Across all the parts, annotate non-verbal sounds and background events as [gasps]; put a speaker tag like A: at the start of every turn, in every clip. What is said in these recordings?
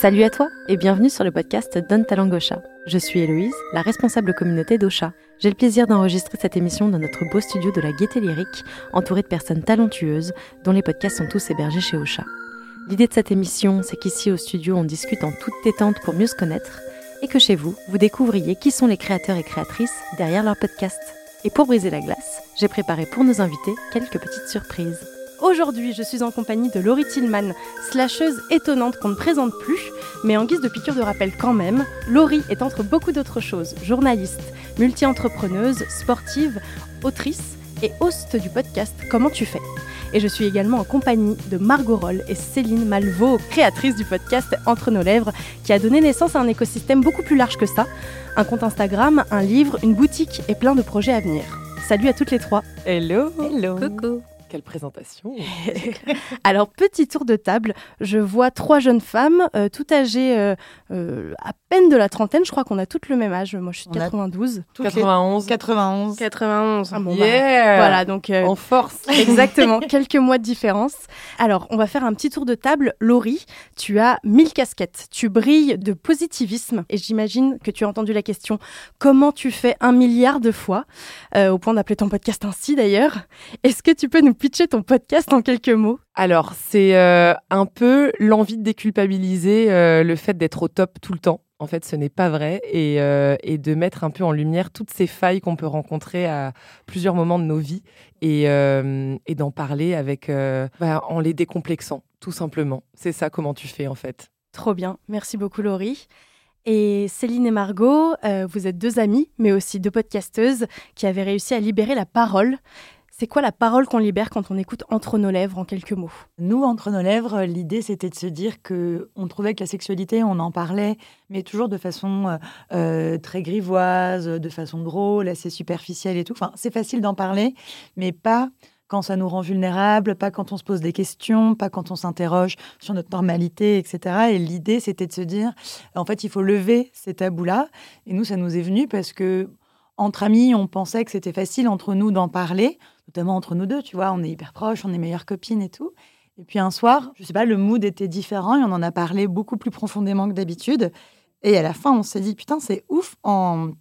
A: Salut à toi et bienvenue sur le podcast Donne ta. Je suis Héloïse, la responsable communauté d'Ocha. J'ai le plaisir d'enregistrer cette émission dans notre beau studio de la Gaieté Lyrique, entouré de personnes talentueuses dont les podcasts sont tous hébergés chez Ocha. L'idée de cette émission, c'est qu'ici au studio, on discute en toute détente pour mieux se connaître et que chez vous, vous découvriez qui sont les créateurs et créatrices derrière leur podcast. Et pour briser la glace, j'ai préparé pour nos invités quelques petites surprises. Aujourd'hui, je suis en compagnie de Laurie Tillman, slasheuse étonnante qu'on ne présente plus, mais en guise de piqûre de rappel quand même, Laurie est entre beaucoup d'autres choses journaliste, multi-entrepreneuse, sportive, autrice et host du podcast Comment tu fais? Et je suis également en compagnie de Margot Roll et Céline Malvaux, créatrice du podcast Entre nos lèvres, qui a donné naissance à un écosystème beaucoup plus large que ça, un compte Instagram, un livre, une boutique et plein de projets à venir. Salut à toutes les trois.
B: Hello.
A: Hello.
B: Coucou. Quelle présentation [laughs]
A: Alors, petit tour de table. Je vois trois jeunes femmes, euh, tout âgées euh, euh, à peine de la trentaine. Je crois qu'on a toutes le même âge. Moi, je suis de 92.
B: 91.
C: 91.
A: 91.
C: Ah
A: bon,
B: yeah
A: bah, Voilà, donc...
B: en force [laughs]
A: Exactement, [laughs] quelques mois de différence. Alors, on va faire un petit tour de table. Laurie, tu as mille casquettes. Tu brilles de positivisme. Et j'imagine que tu as entendu la question comment tu fais un milliard de fois Au point d'appeler ton podcast ainsi, d'ailleurs. Est-ce que tu peux nous pitcher ton podcast en quelques mots
B: Alors, c'est euh, un peu l'envie de déculpabiliser euh, le fait d'être au top tout le temps. En fait, ce n'est pas vrai. Et, euh, et, de mettre un peu en lumière toutes ces failles qu'on peut rencontrer à plusieurs moments de nos vies et, et d'en parler avec, bah, en les décomplexant, tout simplement. C'est ça comment tu fais, en fait.
A: Trop bien. Merci beaucoup, Laurie. Et Céline et Margot, vous êtes deux amies, mais aussi deux podcasteuses qui avaient réussi à libérer la parole. C'est quoi la parole qu'on libère quand on écoute Entre nos lèvres en quelques mots?
C: Nous, Entre nos lèvres, l'idée c'était de se dire que on trouvait que la sexualité, on en parlait, mais toujours de façon euh, euh, très grivoise, de façon drôle, assez superficielle et tout. Enfin, c'est facile d'en parler, mais pas quand ça nous rend vulnérables, pas quand on se pose des questions, pas quand on s'interroge sur notre normalité, etc. Et l'idée, c'était de se dire, en fait, il faut lever ces tabous-là. Et nous, ça nous est venu parce que entre amis, on pensait que c'était facile entre nous d'en parler notamment entre nous deux, tu vois, on est hyper proches, on est meilleures copines et tout. Et puis un soir, je sais pas, le mood était différent et on en a parlé beaucoup plus profondément que d'habitude. Et à la fin, on s'est dit, putain, c'est ouf, en,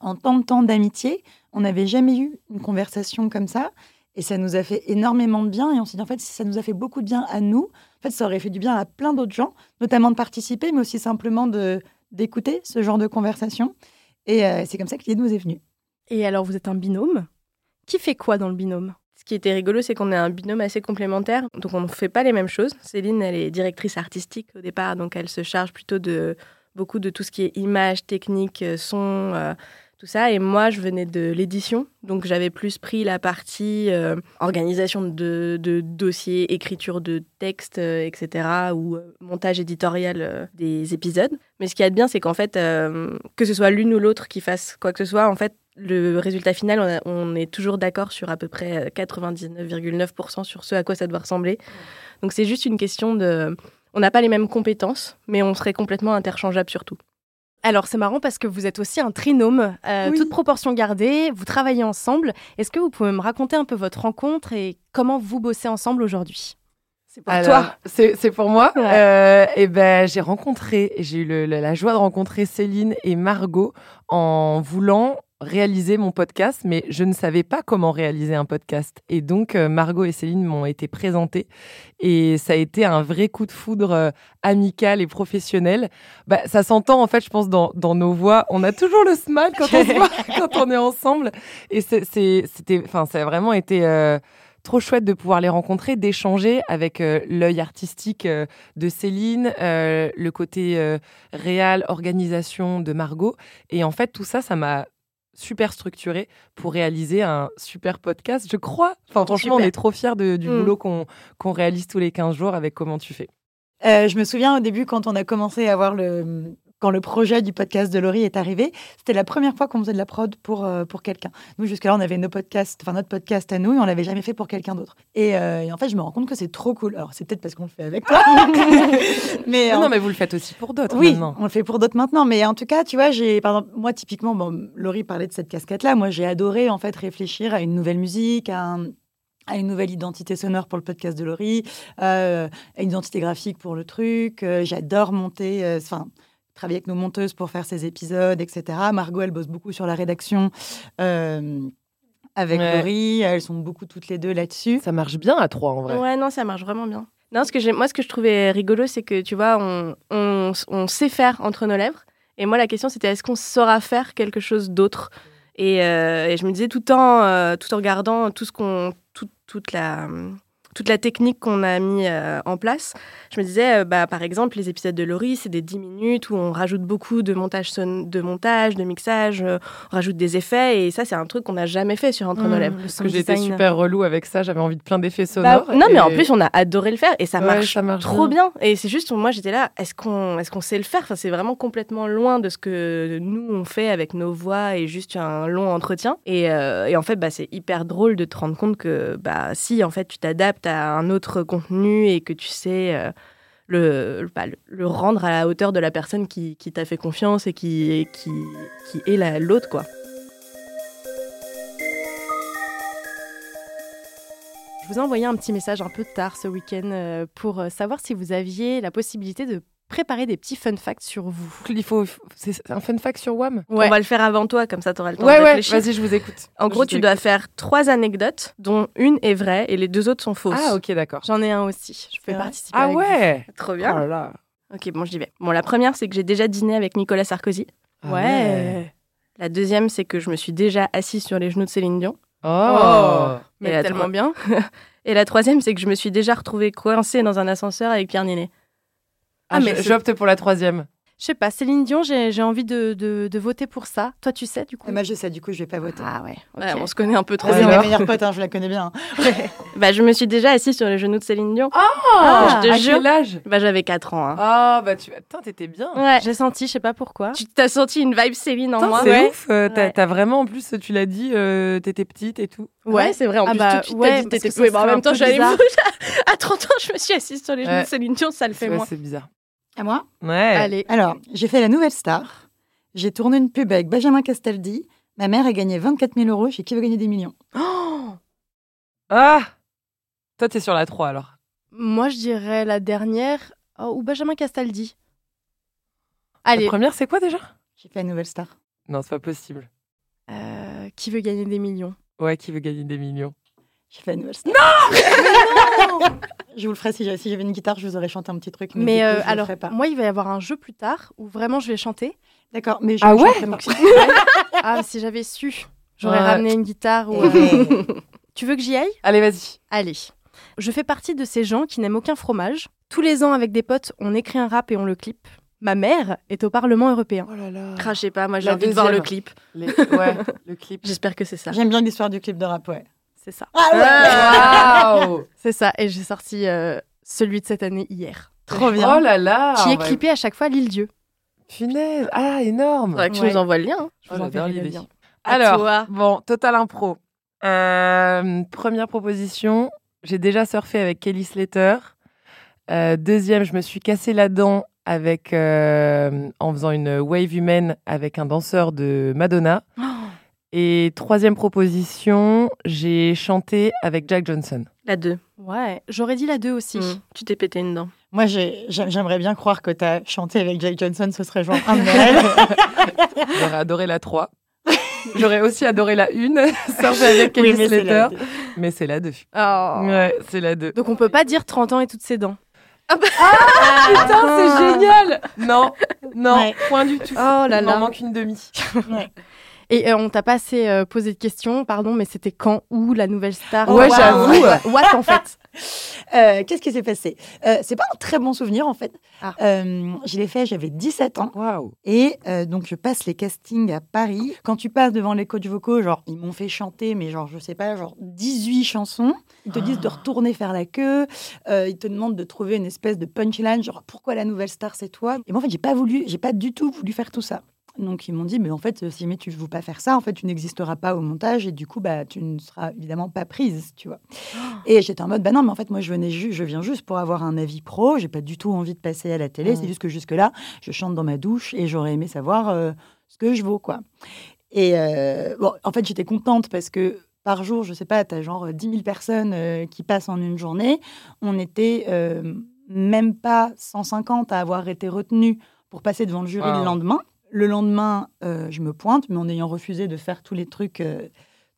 C: en tant de temps d'amitié, on n'avait jamais eu une conversation comme ça. Et ça nous a fait énormément de bien. Et on s'est dit, en fait, si ça nous a fait beaucoup de bien à nous, en fait, ça aurait fait du bien à plein d'autres gens, notamment de participer, mais aussi simplement de, d'écouter ce genre de conversation. Et euh, c'est comme ça que l'idée nous est venue.
A: Et alors, vous êtes un binôme? Qui fait quoi dans le binôme?
D: Ce qui était rigolo, c'est qu'on est un binôme assez complémentaire, donc on ne fait pas les mêmes choses. Céline, elle est directrice artistique au départ, donc elle se charge plutôt de beaucoup de tout ce qui est image, technique, euh, son, euh, tout ça. Et moi, je venais de l'édition, donc j'avais plus pris la partie euh, organisation de, dossiers, écriture de textes, etc., ou montage éditorial des épisodes. Mais ce qui est bien, c'est qu'en fait, que ce soit l'une ou l'autre qui fasse quoi que ce soit, en fait, le résultat final, on, est toujours d'accord sur à peu près 99,9% euh, sur ce à quoi ça doit ressembler. Donc c'est juste une question de... On n'a pas les mêmes compétences, mais on serait complètement interchangeable sur tout.
A: Alors c'est marrant parce que vous êtes aussi un trinôme, euh, toute proportion gardée, vous travaillez ensemble. Est-ce que vous pouvez me raconter un peu votre rencontre et comment vous bossez ensemble aujourd'hui?
B: C'est pour toi. C'est pour moi. Euh, et ben, j'ai rencontré, j'ai eu la joie de rencontrer Céline et Margot en voulant réaliser mon podcast, mais je ne savais pas comment réaliser un podcast. Et donc, euh, Margot et Céline m'ont été présentées et ça a été un vrai coup de foudre euh, amical et professionnel. Bah, ça s'entend, en fait, je pense, dans, nos voix. On a toujours le smile quand on [laughs] est ensemble. Et c'était, enfin, ça a vraiment été euh, trop chouette de pouvoir les rencontrer, d'échanger avec l'œil artistique de Céline, le côté réel, organisation de Margot. Et en fait, tout ça, ça m'a super structuré pour réaliser un super podcast, je crois. Enfin, franchement, on est trop fiers de, du mm. boulot qu'on réalise tous les 15 jours avec Comment tu fais.
C: Euh, je me souviens au début, quand on a commencé à voir le, quand le projet du podcast de Laurie est arrivé, c'était la première fois qu'on faisait de la prod pour, euh, pour quelqu'un. Nous, jusque-là, on avait nos podcasts, enfin, notre podcast à nous et on l'avait jamais fait pour quelqu'un d'autre. Et, euh, en fait, je me rends compte que c'est trop cool. Alors, c'est peut-être parce qu'on le fait avec toi. [laughs]
B: mais, non, mais vous le faites aussi pour d'autres
C: oui,
B: maintenant.
C: on le fait pour d'autres maintenant. Mais en tout cas, tu vois, j'ai, par exemple, moi, typiquement, bon, Laurie parlait de cette casquette-là. Moi, j'ai adoré, en fait, réfléchir à une nouvelle musique, à un à une nouvelle identité sonore pour le podcast de Laurie, à une identité graphique pour le truc. J'adore monter, enfin, travailler avec nos monteuses pour faire ces épisodes, etc. Margot, elle bosse beaucoup sur la rédaction avec Laurie. Elles sont beaucoup toutes les deux là-dessus.
B: Ça marche bien à trois, en vrai.
D: Ouais, non, ça marche vraiment bien. Non, ce que moi, ce que je trouvais rigolo, c'est que, tu vois, on, on, sait faire entre nos lèvres. Et moi, la question, c'était est-ce qu'on saura faire quelque chose d'autre? Et, euh, et, je me disais tout en, euh, tout en regardant tout ce qu'on, toute la toute la technique qu'on a mis euh, en place. Je me disais, euh, bah, par exemple, les épisodes de Laurie, c'est des 10 minutes où on rajoute beaucoup de montage, de, montage, de mixage, euh, on rajoute des effets. Et ça, c'est un truc qu'on n'a jamais fait sur Entre nos mmh, lèvres.
B: Parce que j'étais super relou avec ça, j'avais envie de plein d'effets bah, sonores.
D: non, mais en plus, on a adoré le faire et ça, marche, ça marche, trop bien. Et c'est juste, moi, j'étais là, est-ce qu'on est qu'on sait le faire? Enfin, C'est vraiment complètement loin de ce que nous, on fait avec nos voix et juste un long entretien. Et, et en fait, bah, c'est hyper drôle de te rendre compte que bah, si, en fait, tu t'adaptes à un autre contenu et que tu sais euh, le, bah, le, rendre à la hauteur de la personne qui, qui t'a fait confiance et qui, qui, qui est l'autre, quoi. Je vous ai envoyé un petit message un peu tard ce week-end euh, pour euh, savoir si vous aviez la possibilité de préparer des petits fun facts sur vous.
B: Il faut, c'est un fun fact sur WAM?
D: On va le faire avant toi, comme ça tu auras le temps
B: ouais,
D: de réfléchir.
B: Ouais, vas-y, je vous écoute.
D: En gros, tu dois faire trois anecdotes, dont une est vraie et les deux autres sont fausses.
B: Ah, ok, d'accord.
D: J'en ai un aussi. Je fais participer.
B: Ah ouais.
D: Trop bien.
B: Oh là là.
D: Ok, bon, j'y vais. Bon, la première, c'est que j'ai déjà dîné avec Nicolas Sarkozy.
B: Ah ouais.
D: La deuxième, c'est que je me suis déjà assise sur les genoux de Céline Dion.
B: Oh, oh
D: mais tellement bien. [laughs] et la troisième, c'est que je me suis déjà retrouvée coincée dans un ascenseur avec Pierre Ninet.
B: Ah, mais j'opte pour la troisième.
D: Je sais pas, Céline Dion, j'ai envie de, de, voter pour ça. Toi, tu sais, du coup?
C: Moi, je sais, du coup, je vais pas voter.
D: Ah ouais, on se connaît un peu trop.
C: C'est ma meilleure pote, hein, je la connais bien. [laughs]
D: bah, je me suis déjà assise sur les genoux de Céline Dion.
B: Oh ah, je te à quel âge?
D: Bah, j'avais 4 ans. Hein.
B: Ah, bah, tu... Attends, t'étais bien.
D: Ouais, j'ai senti, je sais pas pourquoi. Tu t'as senti une vibe Céline en moi.
B: C'est ouf, euh, t'as vraiment, en plus, tu l'as dit, euh, t'étais petite et tout.
D: Ouais, c'est vrai, en ah plus, bah, tout ouais, t'étais oui, bah, en même temps, j'allais [laughs] À 30 ans, je me suis assise sur les genoux de Céline Dion, ça le fait moi.
B: c'est bizarre.
C: À moi?
B: Ouais.
C: Allez. Alors, j'ai fait la nouvelle star. J'ai tourné une pub avec Benjamin Castaldi. Ma mère a gagné 24 000 euros chez Qui veut gagner des millions?
B: Oh Ah Toi, t'es sur la 3 alors
D: Moi, je dirais la dernière oh, ou Benjamin Castaldi. Allez.
B: La première, c'est quoi déjà?
C: J'ai fait la nouvelle star.
B: Non, c'est pas possible.
D: Euh, qui veut gagner des millions?
B: Ouais, qui veut gagner des millions?
C: J'ai fait star. [laughs]
B: Non
C: Je vous le ferai si j'avais une guitare, je vous aurais chanté un petit truc.
D: Mais, mais euh, alors, moi, il va y avoir un jeu plus tard où vraiment je vais chanter.
C: D'accord, mais je
B: ah [laughs] ouais
D: Ah, si j'avais su, j'aurais ramené une guitare. Ou, euh, [laughs] tu veux que j'y aille?
B: Allez, vas-y.
D: Allez. Je fais partie de ces gens qui n'aiment aucun fromage. Tous les ans, avec des potes, on écrit un rap et on le clip. Ma mère est au Parlement européen.
B: Oh là là.
D: Crachez pas, moi j'ai envie de voir le clip.
B: Ouais, le clip.
D: J'espère que c'est ça.
C: J'aime bien l'histoire du clip de rap, ouais.
D: C'est ça.
B: Ah ouais [laughs]
D: C'est ça. Et j'ai sorti euh, celui de cette année hier.
C: Trop bien.
B: Oh là là
D: Qui est clippé à chaque fois l'île Dieu.
B: Finesse. Ah, énorme.
D: Faudrait que tu nous envoies le lien. Hein.
B: Je vous oh, l'idée. Alors, bon, Total Impro. Euh, première proposition, j'ai déjà surfé avec Kelly Slater. Euh, deuxième, je me suis cassé la dent avec, en faisant une wave humaine avec un danseur de Madonna. Oh et troisième proposition, j'ai chanté avec Jack Johnson.
D: La 2. Ouais, j'aurais dit la 2 aussi. Mm. Tu t'es pété une dent.
C: Moi, j'aimerais bien croire que tu as chanté avec Jack Johnson, ce serait genre un de [laughs]
B: J'aurais adoré la 3. J'aurais aussi adoré la 1, [laughs] sortir avec Kelly oui, Slater. Mais c'est la 2.
D: Oh.
B: Ouais, c'est la 2.
D: Donc on peut pas dire 30 ans et toutes ses dents.
B: Ah, bah... ah [laughs] putain, c'est génial Non, non, point du tout.
D: Oh là là.
B: Il m'en manque une demi.
C: Ouais.
D: Et euh, on t'a pas assez euh, posé de questions, pardon, mais c'était quand, où, la nouvelle star
B: Ouais, j'avoue. [laughs]
D: What, en fait [laughs]
C: euh, Qu'est-ce qui s'est passé? C'est pas un très bon souvenir, en fait. Ah. je l'ai fait, j'avais 17 ans. Et donc, je passe les castings à Paris. Quand tu passes devant les coachs vocaux, genre, ils m'ont fait chanter, mais genre, je sais pas, genre 18 chansons. Ils te disent de ah. retourner faire la queue. ils te demandent de trouver une espèce de punchline, genre, pourquoi la nouvelle star, c'est toi? Et moi, en fait, j'ai pas voulu, j'ai pas du tout voulu faire tout ça. Donc ils m'ont dit, mais en fait, si mais tu ne veux pas faire ça, en fait, tu n'existeras pas au montage et du coup, bah, tu ne seras évidemment pas prise, tu vois. [gasps] Et j'étais en mode, bah non, mais en fait, moi, je, venais je viens juste pour avoir un avis pro, j'ai pas du tout envie de passer à la télé, c'est juste que jusque-là, je chante dans ma douche et j'aurais aimé savoir euh, ce que je vaux, quoi. Et euh, bon, en fait, j'étais contente parce que par jour, je sais pas, tu as genre 10 000 personnes qui passent en une journée. On était même pas 150 à avoir été retenus pour passer devant le jury le lendemain. Le lendemain, je me pointe, mais en ayant refusé de faire tous les trucs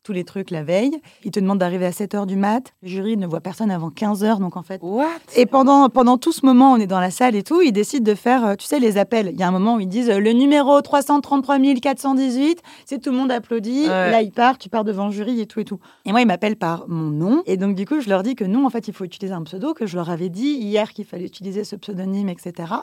C: tous les trucs la veille. Il te demande d'arriver à 7 h du mat. Le jury ne voit personne avant 15 h donc en fait.
B: What?
C: et pendant, pendant tout ce moment, on est dans la salle et tout, ils décident de faire, euh, tu sais, les appels. Il y a un moment où ils disent euh, le numéro 333 418, c'est tout le monde applaudit. Là, il part, tu pars devant le jury et tout et tout. Et moi, ils m'appellent par mon nom. Et donc, du coup, je leur dis que non, en fait, il faut utiliser un pseudo, que je leur avais dit hier qu'il fallait utiliser ce pseudonyme, etc.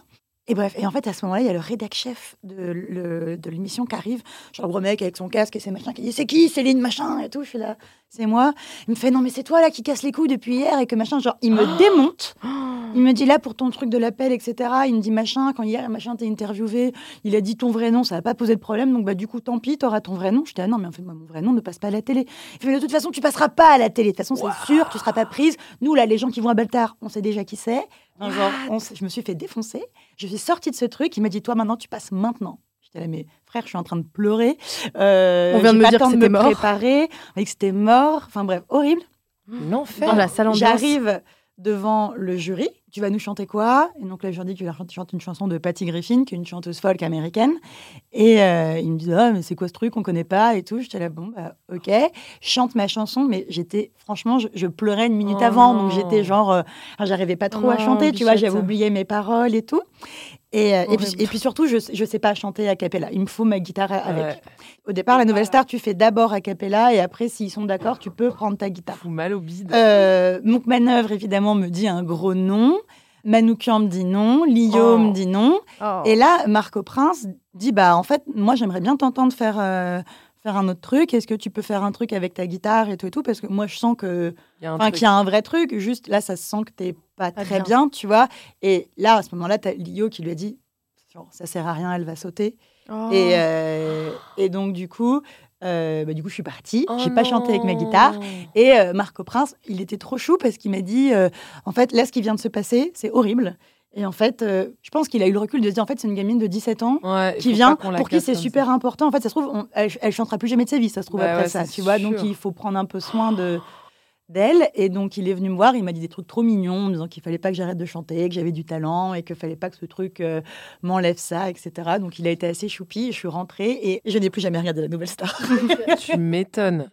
C: Et bref, et en fait, à ce moment-là, il y a le rédac chef de, l'émission qui arrive, genre le gros mec avec son casque et ses machins, qui dit C'est qui Céline, machin et tout. Je suis là, c'est moi. Il me fait Non, mais c'est toi là qui casse les couilles depuis hier et que machin. Genre, il me démonte. [gasps] Il me dit là pour ton truc de l'appel, etc. Il me dit machin, quand hier, machin, t'es interviewé, il a dit ton vrai nom, ça va pas poser de problème. Donc, bah, du coup, tant pis, t'auras ton vrai nom. Je dis Ah non, mais en fait, moi, mon vrai nom ne passe pas à la télé. Il fait De toute façon, tu passeras pas à la télé. De toute façon, c'est sûr, tu seras pas prise. Nous, là, les gens qui vont à Baltar, on sait déjà qui c'est. Genre, je me suis fait défoncer. Je suis sortie de ce truc. Il m'a dit Toi, maintenant, tu passes maintenant. J'étais là, mais frère, je suis en train de pleurer.
A: Euh, On vient de me dire que c'était mort.
C: préparer, que c'était mort. Enfin bref, horrible.
B: L'enfer.
A: Dans la salle
C: J'arrive devant le jury. Tu vas nous chanter quoi? Et donc là, je leur dis que tu chantes une chanson de Patty Griffin, qui est une chanteuse folk américaine. Et euh, ils me disent Ah, mais c'est quoi ce truc? On connaît pas et tout. J'étais là, bon, bah, ok. Je chante ma chanson, mais j'étais, franchement, je, pleurais une minute avant. Donc j'étais genre, euh, j'arrivais pas trop à oh, chanter, tu vois, j'avais oublié mes paroles et tout. Et, euh, et, puis, surtout, je ne sais pas chanter a cappella. Il me faut ma guitare avec. Au départ, la nouvelle star, tu fais d'abord a cappella et après, s'ils sont d'accord, tu peux prendre ta guitare.
B: Fou mal au bide.
C: Euh, donc, Manœuvre, évidemment, me dit un gros nom. Manoukian me dit non. Lio me oh. dit non. Oh. Et là, Marco Prince dit bah, en fait, moi, j'aimerais bien t'entendre faire. Euh, faire un autre truc Est-ce que tu peux faire un truc avec ta guitare et tout et tout? Parce que moi, je sens que qu'il y, a un vrai truc. Juste là, ça se sent que t'es pas, très bien. tu vois. Et là, à ce moment-là, tu as Lio qui lui a dit ça sert à rien, elle va sauter. Oh. Et, euh, et donc, du coup, euh, bah, du coup, je suis partie. Oh J'ai pas chanté avec ma guitare. Et euh, Marco Prince, il était trop chou parce qu'il m'a dit en fait, là, ce qui vient de se passer, c'est horrible. Et en fait, je pense qu'il a eu le recul de se dire en fait, c'est une gamine de 17 ans qui vient, pour qui c'est super important. En fait, ça se trouve, elle, elle, chantera plus jamais de sa vie, ça se trouve bah après ça. Tu vois, donc il faut prendre un peu soin de d'elle. Et donc, il est venu me voir, il m'a dit des trucs trop mignons, en me disant qu'il fallait pas que j'arrête de chanter, que j'avais du talent et qu'il fallait pas que ce truc euh, m'enlève ça, etc. Donc, il a été assez choupi. Je suis rentrée et je n'ai plus jamais regardé la nouvelle star. [laughs]
B: tu m'étonnes.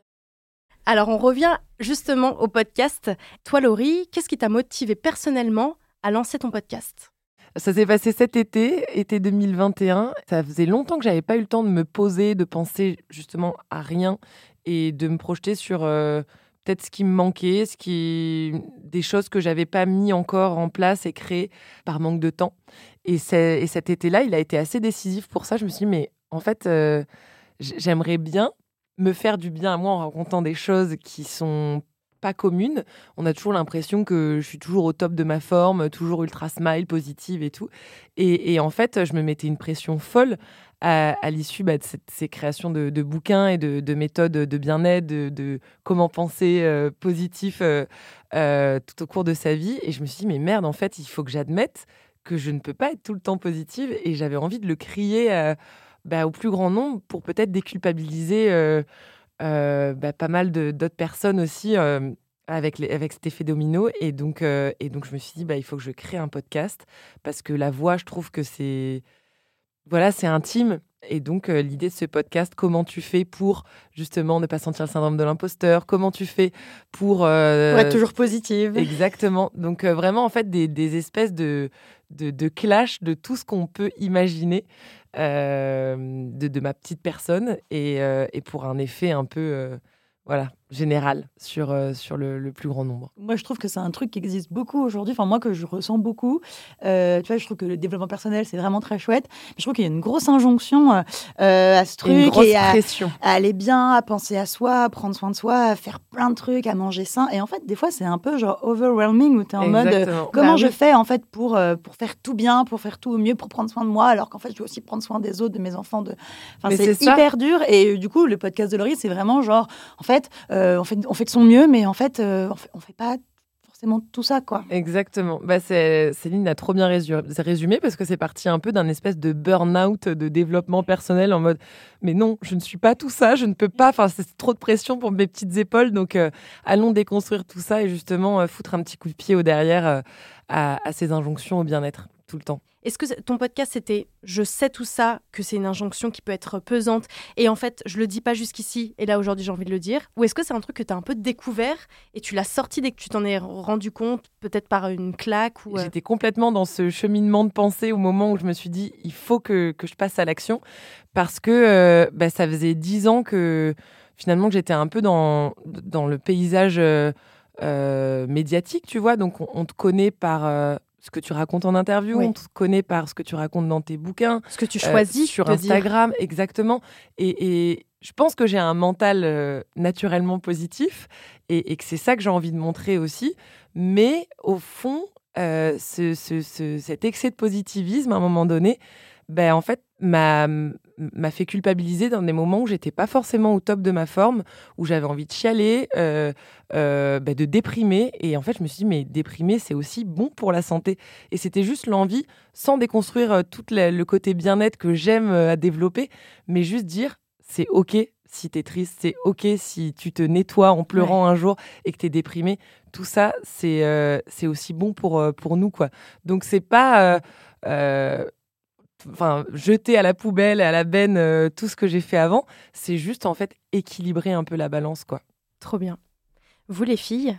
A: Alors, on revient justement au podcast. Toi, Laurie, qu'est-ce qui t'a motivé personnellement à lancer ton podcast?
B: Ça s'est passé cet été, été 2021. Ça faisait longtemps que j'avais pas eu le temps de me poser, de penser justement à rien et de me projeter sur euh, peut-être ce qui me manquait, ce qui des choses que j'avais pas mis encore en place et créées par manque de temps. Et, et cet été-là, il a été assez décisif pour ça. Je me suis dit, mais en fait, euh, j'aimerais bien me faire du bien à moi en racontant des choses qui sont pas communes. On a toujours l'impression que je suis toujours au top de ma forme, toujours ultra smile, positive et tout. Et, et en fait, je me mettais une pression folle à, l'issue bah, de ces créations de, bouquins et de, méthodes de bien-être, de, comment penser euh, positif euh, euh, tout au cours de sa vie. Et je me suis dit, mais merde, en fait, il faut que j'admette que je ne peux pas être tout le temps positive. Et j'avais envie de le crier bah, au plus grand nombre pour peut-être déculpabiliser bah, pas mal d'autres personnes aussi. avec, cet effet domino. Et donc, et donc, je me suis dit, il faut que je crée un podcast parce que la voix, je trouve que c'est voilà, c'est intime. Et donc, euh, l'idée de ce podcast, comment tu fais pour justement ne pas sentir le syndrome de l'imposteur? Comment tu fais pour...
C: Euh, être toujours positive.
B: Exactement. Donc, euh, vraiment, en fait, des, espèces de, de, clash de tout ce qu'on peut imaginer de, ma petite personne et, et, pour un effet un peu voilà, général sur, euh, sur le, plus grand nombre.
C: Moi, je trouve que c'est un truc qui existe beaucoup aujourd'hui, enfin moi que je ressens beaucoup. Euh, tu vois, je trouve que le développement personnel, c'est vraiment très chouette. Mais je trouve qu'il y a une grosse injonction euh, à ce truc.
B: Une grosse
C: et à,
B: pression.
C: à, aller bien, à penser à soi, à prendre soin de soi, à faire plein de trucs, à manger sain. Et en fait, des fois, c'est un peu genre overwhelming où tu es en mode comment bah je fais en fait pour, pour faire tout bien, pour faire tout au mieux, pour prendre soin de moi, alors qu'en fait, je dois aussi prendre soin des autres, de mes enfants. De... Enfin, c'est hyper dur. Et du coup, le podcast de Laurie, c'est vraiment genre, en fait, on fait on fait de son mieux, mais en fait, euh, on fait, fait pas forcément tout ça, quoi.
B: Exactement. Bah, Céline a trop bien résumé parce que c'est parti un peu d'un espèce de burn-out de développement personnel en mode mais non, je ne suis pas tout ça, je ne peux pas, enfin, c'est trop de pression pour mes petites épaules, donc euh, allons déconstruire tout ça et justement euh, foutre un petit coup de pied au derrière euh, à ces injonctions au bien-être tout le temps.
A: Est-ce que ton podcast c'était je sais tout ça, que c'est une injonction qui peut être pesante et en fait je le dis pas jusqu'ici et là aujourd'hui j'ai envie de le dire Ou est-ce que c'est un truc que tu as un peu découvert et tu l'as sorti dès que tu t'en es rendu compte, peut-être par une claque ou
B: J'étais complètement dans ce cheminement de pensée au moment où je me suis dit il faut que, que je passe à l'action parce que euh, bah, ça faisait dix ans que finalement j'étais un peu dans, dans le paysage euh, euh, médiatique, tu vois. Donc on, te connaît par ce que tu racontes en interview, on te connaît par ce que tu racontes dans tes bouquins.
A: Ce que tu choisis
B: sur Instagram, exactement. Et, je pense que j'ai un mental naturellement positif et, que c'est ça que j'ai envie de montrer aussi. Mais au fond, cet excès de positivisme, à un moment donné, ben, en fait, m'a fait culpabiliser dans des moments où j'étais pas forcément au top de ma forme, où j'avais envie de chialer, euh, euh, bah, de déprimer. Et en fait, je me suis dit, mais déprimer, c'est aussi bon pour la santé. Et c'était juste l'envie, sans déconstruire euh, tout le côté bien-être que j'aime à développer, mais juste dire, c'est OK si tu es triste, c'est OK si tu te nettoies en pleurant un jour et que tu es déprimé. Tout ça, c'est c'est aussi bon pour, pour nous. quoi. Donc, c'est pas enfin, jeter à la poubelle et à la benne euh, tout ce que j'ai fait avant. C'est juste, en fait, équilibrer un peu la balance, quoi.
A: Trop bien. Vous, les filles,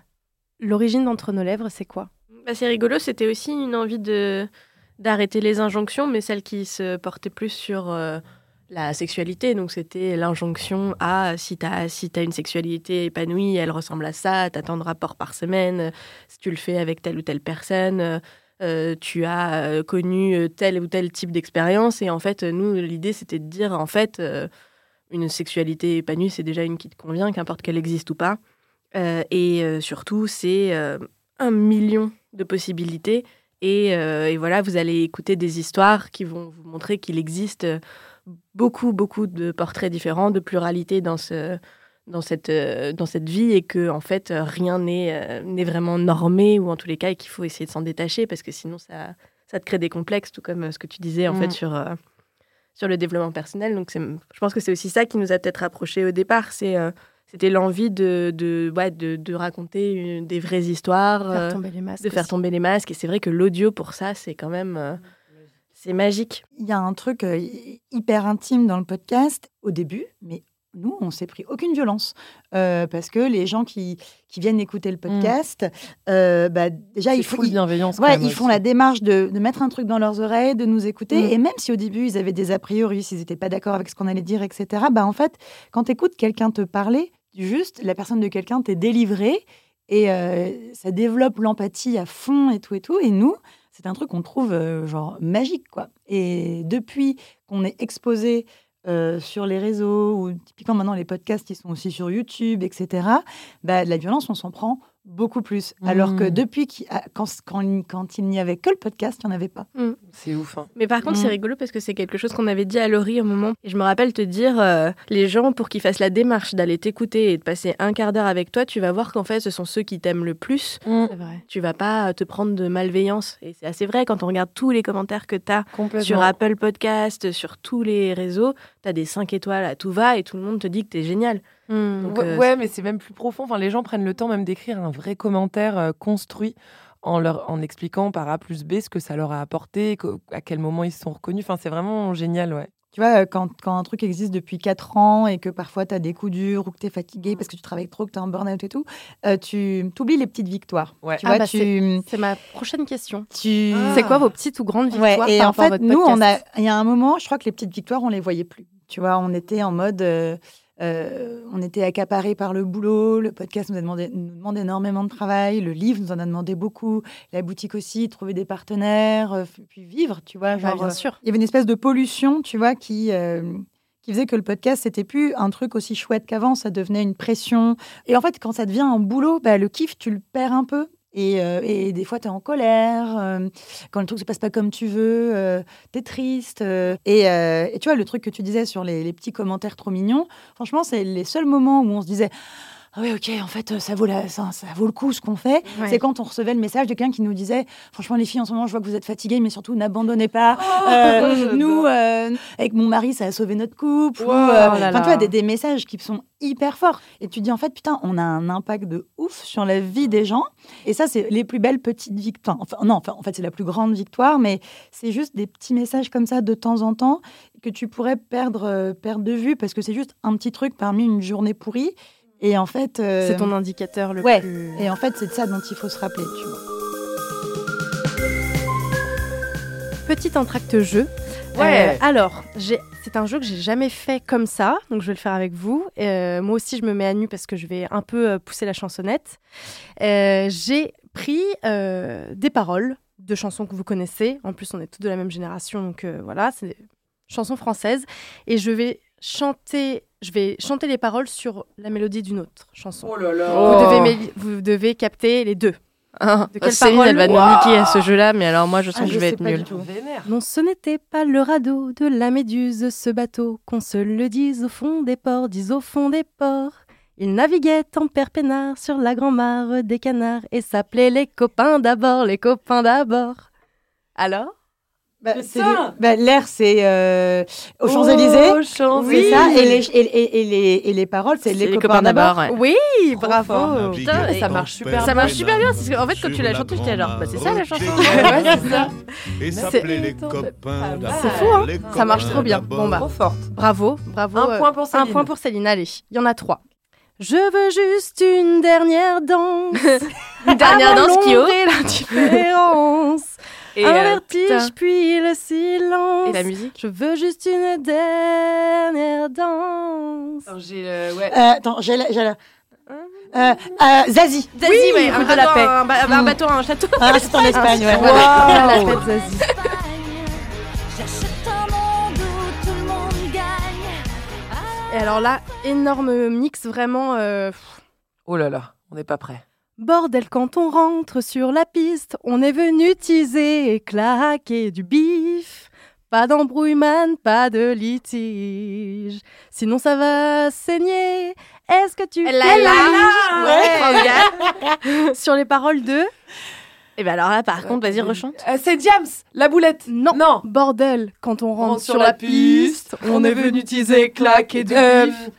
A: l'origine d'Entre nos lèvres, c'est quoi?
D: Bah, C'est rigolo, c'était aussi une envie de d'arrêter les injonctions, mais celle qui se portait plus sur euh, la sexualité. Donc, c'était l'injonction à si tu as, si as une sexualité épanouie, elle ressemble à ça, tu as tant de rapports par semaine, si tu le fais avec telle ou telle personne. Euh, tu as euh, connu euh, tel ou tel type d'expérience. Et en fait, nous, l'idée, c'était de dire, en fait, une sexualité épanouie, c'est déjà une qui te convient, qu'importe qu'elle existe ou pas. et surtout, c'est un million de possibilités. Et, et, voilà, vous allez écouter des histoires qui vont vous montrer qu'il existe beaucoup, beaucoup de portraits différents, de pluralité dans ce, dans cette, euh, dans cette vie et que en fait rien n'est euh, n'est vraiment normé ou en tous les cas qu'il faut essayer de s'en détacher parce que sinon ça, ça te crée des complexes tout comme euh, ce que tu disais en fait mm. sur, sur le développement personnel donc je pense que c'est aussi ça qui nous a peut-être rapprochés au départ c'est c'était l'envie de, de, ouais, de, de, raconter des vraies histoires,
A: faire tomber les masques
D: de faire tomber les masques. Et c'est vrai que l'audio, pour ça, c'est quand même... c'est magique.
C: Il y a un truc hyper intime dans le podcast au début, mais nous, on s'est pris aucune violence euh, parce que les gens qui, qui viennent écouter le mm. podcast, euh, bah, déjà
B: ils font,
C: bienveillance ils font la démarche de, de, mettre un truc dans leurs oreilles, de nous écouter. Mm. Et même si au début ils avaient des a priori, s'ils n'étaient pas d'accord avec ce qu'on allait dire, etc. Bah en fait, quand tu écoutes quelqu'un te parler, juste la personne de quelqu'un t'est délivrée et euh, ça développe l'empathie à fond et tout et tout. Et nous, c'est un truc qu'on trouve genre magique quoi. Et depuis qu'on est exposé euh, sur les réseaux, ou typiquement maintenant les podcasts, ils sont aussi sur YouTube, etc., bah, la violence, on s'en prend beaucoup plus. Alors que mmh. depuis, quand, quand, il n'y avait que le podcast, il n'y en avait pas.
B: Mmh. C'est ouf. Hein.
D: Mais par contre, c'est mmh. rigolo parce que c'est quelque chose qu'on avait dit à Laurie au moment. Et je me rappelle te dire, euh, les gens, pour qu'ils fassent la démarche d'aller t'écouter et de passer un quart d'heure avec toi, tu vas voir qu'en fait, ce sont ceux qui t'aiment le plus.
A: Vrai.
D: Tu vas pas te prendre de malveillance. Et c'est assez vrai quand on regarde tous les commentaires que tu as sur Apple Podcast, sur tous les réseaux, tu as des 5 étoiles à tout va et tout le monde te dit que tu es génial.
B: Mmh. Euh, ouais, mais c'est même plus profond. Enfin, les gens prennent le temps même d'écrire un vrai commentaire euh, construit en, leur, en expliquant par A plus B ce que ça leur a apporté, à quel moment ils se sont reconnus. Enfin, c'est vraiment génial, ouais.
C: Tu vois, quand, quand, un truc existe depuis 4 ans et que parfois tu as des coups durs ou que tu es fatigué parce que tu travailles trop, que tu es en burn-out et tout, euh, tu oublies les petites victoires.
A: Ouais.
C: Tu
A: ah bah C'est ma prochaine question. Tu... C'est quoi vos petites ou grandes victoires Et en fait,
C: nous, on a, il y a un moment, je crois que les petites victoires, on les voyait plus. Tu vois, on était en mode. Euh, on était accaparés par le boulot, le podcast nous, a demandé, nous demande énormément de travail, le livre nous en a demandé beaucoup, la boutique aussi, trouver des partenaires, euh, puis vivre, tu vois.
A: Genre, bien sûr.
C: Il y avait une espèce de pollution, tu vois, qui, euh, qui faisait que le podcast, c'était plus un truc aussi chouette qu'avant, ça devenait une pression. Et en fait, quand ça devient un boulot, bah, le kiff, tu le perds un peu. Euh, et, des fois, tu es en colère. Euh, quand le truc se passe pas comme tu veux, euh, tu es triste. Et, tu vois, le truc que tu disais sur les, petits commentaires trop mignons, franchement, c'est les seuls moments où on se disait ah ouais, ok, en fait, ça vaut, la, ça, vaut le coup ce qu'on fait. C'est quand on recevait le message de quelqu'un qui nous disait Franchement, les filles, en ce moment, je vois que vous êtes fatiguées, mais surtout, n'abandonnez pas. Oh, euh, [laughs] nous, euh, avec mon mari, ça a sauvé notre couple. Euh, enfin, tu vois, des, des, messages qui sont hyper forts. Et tu dis, en fait, putain, on a un impact de ouf sur la vie des gens. Et ça, c'est les plus belles petites victoires. Enfin, non, enfin, en fait, c'est la plus grande victoire, mais c'est juste des petits messages comme ça de temps en temps que tu pourrais perdre, perdre de vue parce que c'est juste un petit truc parmi une journée pourrie. Et en fait.
A: Euh, c'est ton indicateur le
C: ouais.
A: plus.
C: Et en fait, c'est de ça dont il faut se rappeler, tu vois.
A: Petit entracte jeu. Ouais. Euh, alors, c'est un jeu que j'ai jamais fait comme ça, donc je vais le faire avec vous. Euh, moi aussi, je me mets à nu parce que je vais un peu pousser la chansonnette. j'ai pris des paroles de chansons que vous connaissez. En plus, on est tous de la même génération, donc voilà, c'est des chansons françaises. Et je vais chanter je vais chanter les paroles sur la mélodie d'une autre chanson.
B: Oh là là.
A: Vous, devez, vous devez capter les deux.
D: Ah, de quelle Céline, elle va nous niquer à ce jeu-là, mais alors moi, je sens ah, que je vais être nulle.
A: Non, ce n'était pas le radeau de la méduse, ce bateau, qu'on se le dise au fond des ports, dis au fond des ports. Il naviguait en père peinard sur la grand-mare des canards et s'appelait les copains d'abord, les copains d'abord. Alors?
C: Bah, bah, l'air, c'est euh, aux Champs-Élysées.
A: Oh,
C: Champs oui. ça. Et les, et, et, les, et les paroles, c'est les, copains, d'abord. Ouais.
A: Oui, bravo.
B: Putain, ça marche super
D: Ça marche super bien. Parce qu'en fait, quand tu l'as chanté, j'étais genre, bah, c'est ça la chanson. ouais,
A: c'est ça. C'est fou, hein Ça marche trop bien. Bon, bah,
B: trop forte.
A: Bravo, bravo.
B: Un point pour Céline.
A: Un point pour Céline. Allez, il y en a trois. Je veux juste une dernière danse. [laughs]
D: une dernière danse qui
A: l'indifférence. Et un euh, vertige, puis le silence.
D: Et la musique
A: Je veux juste une dernière danse.
B: Attends, j'ai le... Ouais.
C: Euh, attends, j'ai la... Euh, euh, Zazie.
D: Zazie, oui, ouais, un, de la paix. Un, un, bateau, un château.
C: Ah, c'est en Espagne, ouais. [laughs] Wow.
A: La fête Zazie. Et alors là, énorme mix, vraiment. Euh...
B: Oh là là, on n'est pas prêt.
A: Bordel, quand on rentre sur la piste, on est venu teaser et claquer du bif. Pas d'embrouillement, pas de litige. Sinon ça va saigner. Est-ce que tu
D: la,
A: ouais. [laughs] Sur les paroles de
D: Et eh ben alors là, par contre, vas-y, rechante.
B: Euh, c'est James, la boulette.
A: Non. non. Bordel, quand on rentre, sur, la piste, on, est venu teaser, claquer du euh, bif.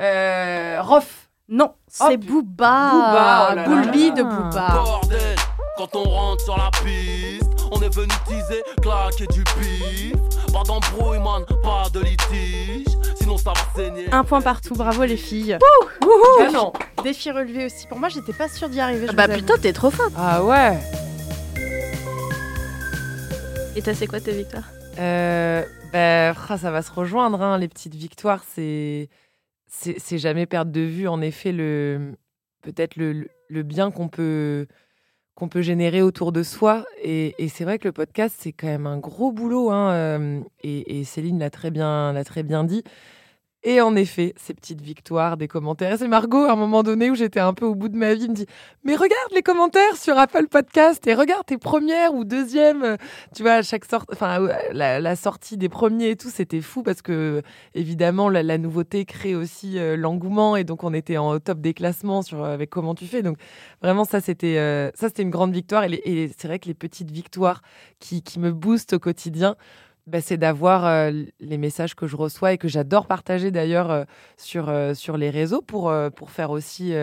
B: Euh, Rof.
A: Non, c'est Booba. Booba, oh de Booba.
E: Bordel, quand on rentre sur la piste, on est venu teaser, claquer du bif. Pas d'embrouille, man, pas de litige. Sinon, ça va saigner.
A: Un point partout, bravo les filles.
B: Wouhou
A: Défi relevé aussi. Pour moi, j'étais pas sûre d'y arriver.
D: bah putain, t'es trop forte.
B: Ah ouais.
D: Et toi, c'est quoi tes victoires?
B: Euh, bah, ça va se rejoindre, hein, les petites victoires, c'est c'est jamais perdre de vue, en effet, le peut-être le, le, bien qu'on peut peut générer autour de soi. Et, c'est vrai que le podcast, c'est quand même un gros boulot. Hein, euh, et, et, Céline l'a très l'a très bien dit. Et en effet, ces petites victoires des commentaires. C'est Margot, à un moment donné où j'étais un peu au bout de ma vie, me dit Mais regarde les commentaires sur Apple Podcast et regarde tes premières ou deuxièmes. Euh, tu vois, chaque sorte, enfin, la, sortie des premiers et tout, c'était fou parce que, évidemment, la, nouveauté crée aussi euh, l'engouement et donc on était en top des classements sur, avec comment tu fais. Donc, vraiment, ça, c'était euh, ça c'était une grande victoire. Et, et c'est vrai que les petites victoires qui, qui me boostent au quotidien, bah, c'est d'avoir euh, les messages que je reçois et que j'adore partager d'ailleurs euh, sur, euh, sur les réseaux pour faire aussi.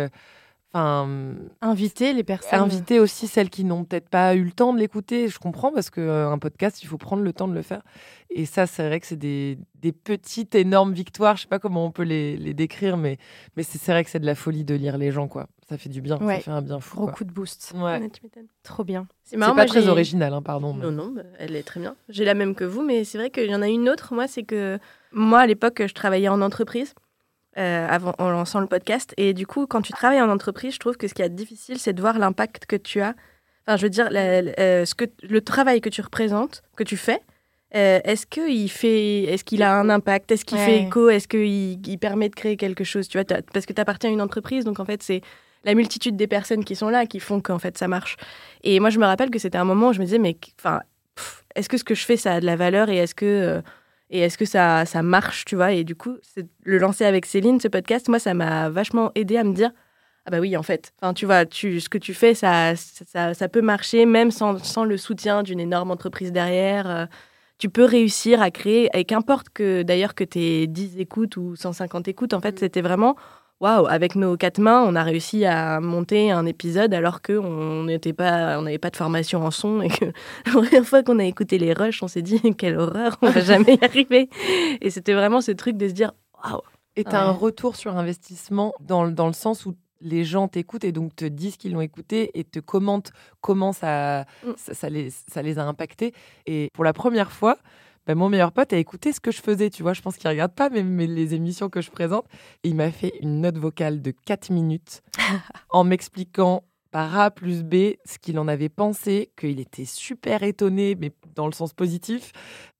B: Enfin,
A: inviter les personnes.
B: Inviter aussi celles qui n'ont peut-être pas eu le temps de l'écouter. Je comprends parce qu'un podcast, il faut prendre le temps de le faire. Et ça, c'est vrai que c'est des, des, petites, énormes victoires. Je sais pas comment on peut les, les décrire, mais, mais c'est vrai que c'est de la folie de lire les gens, quoi. Ça fait du bien, ça fait un bien fou.
A: Gros coup de boost.
B: Ouais.
A: Trop bien.
B: C'est pas très original, hein, pardon.
D: Non, non, bah, elle est très bien. J'ai la même que vous, mais c'est vrai qu'il y en a une autre. Moi, c'est que moi, à l'époque, je travaillais en entreprise. Euh, avant, en lançant le podcast. Et du coup, quand tu travailles en entreprise, je trouve que ce qui est difficile, c'est de voir l'impact que tu as. Enfin, je veux dire, euh, ce que, le travail que tu représentes, que tu fais, euh, est-ce qu'il fait, est-ce qu'il a un impact? Est-ce qu'il fait écho? Est-ce qu'il il permet de créer quelque chose? Tu vois, parce que tu appartiens à une entreprise, donc en fait c'est la multitude des personnes qui sont là qui font qu'en fait ça marche. Et moi je me rappelle que c'était un moment où je me disais mais enfin, est-ce que ce que je fais ça a de la valeur? Et est-ce que et est-ce que ça, ça marche, tu vois? Et du coup, le lancer avec Céline, ce podcast, moi, ça m'a vachement aidé à me dire ah bah oui, en fait, enfin, tu vois, tu, ce que tu fais, ça, ça, ça peut marcher même sans, sans le soutien d'une énorme entreprise derrière. Euh, tu peux réussir à créer, et qu'importe que d'ailleurs que tu aies 10 écoutes ou 150 écoutes, en fait, mm. c'était vraiment waouh, avec nos quatre mains, on a réussi à monter un épisode alors qu'on n'était pas, on n'avait pas de formation en son et que [laughs] la première fois qu'on a écouté les rushs, on s'est dit [laughs] quelle horreur, on va [laughs] jamais y arriver. Et c'était vraiment ce truc de se dire waouh.
B: Et tu as un retour sur investissement dans, dans le sens où les gens t'écoutent et donc te disent qu'ils l'ont écouté et te commentent comment ça, mm. ça, les, ça les a impactés. Et pour la première fois, bah, mon meilleur pote a écouté ce que je faisais, tu vois. Je pense qu'il regarde pas mais, les émissions que je présente. Et il m'a fait une note vocale de 4 minutes [laughs] en m'expliquant par A plus B ce qu'il en avait pensé, qu'il était super étonné, mais dans le sens positif.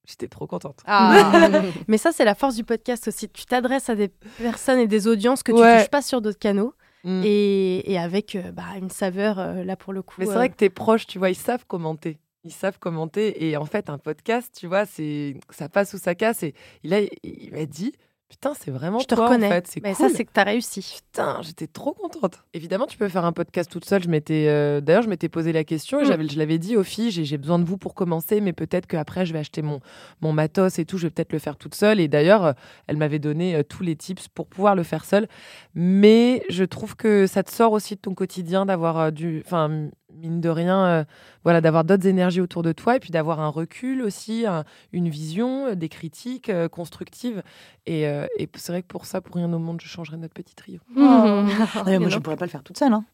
B: J'étais trop contente.
A: Ah. [laughs] mais ça, c'est la force du podcast aussi. Tu t'adresses à des personnes et des audiences que tu ne touches pas sur d'autres canaux. Mm. Et, avec euh, bah, une saveur, euh, là pour le coup.
B: Mais c'est vrai euh, que tes proches, tu vois, ils savent commenter ils savent commenter. Et en fait, un podcast, tu vois, c'est ça passe ou ça casse. Et il, a, il m'a dit, Putain, c'est vraiment
A: je te
B: toi,
A: reconnais.
B: en fait.
A: C'est Mais ça, c'est que tu as réussi.
B: Putain, j'étais trop contente. Évidemment, tu peux faire un podcast toute seule. Je m'étais, euh, d'ailleurs, je m'étais posé la question et mm. j'avais, je l'avais dit aux filles, j'ai, besoin de vous pour commencer, mais peut-être qu'après, je vais acheter mon, mon matos et tout. Je vais peut-être le faire toute seule. Et d'ailleurs, euh, elle m'avait donné euh, tous les tips pour pouvoir le faire seule. Mais je trouve que ça te sort aussi de ton quotidien d'avoir du, enfin, mine de rien, euh, voilà, d'avoir d'autres énergies autour de toi et puis d'avoir un recul aussi, une vision, euh, des critiques euh, constructives. Et, c'est vrai que pour ça, pour rien au monde, je changerais notre petit trio.
C: Oh. [laughs] moi, je ne pourrais pas le faire toute seule. Hein.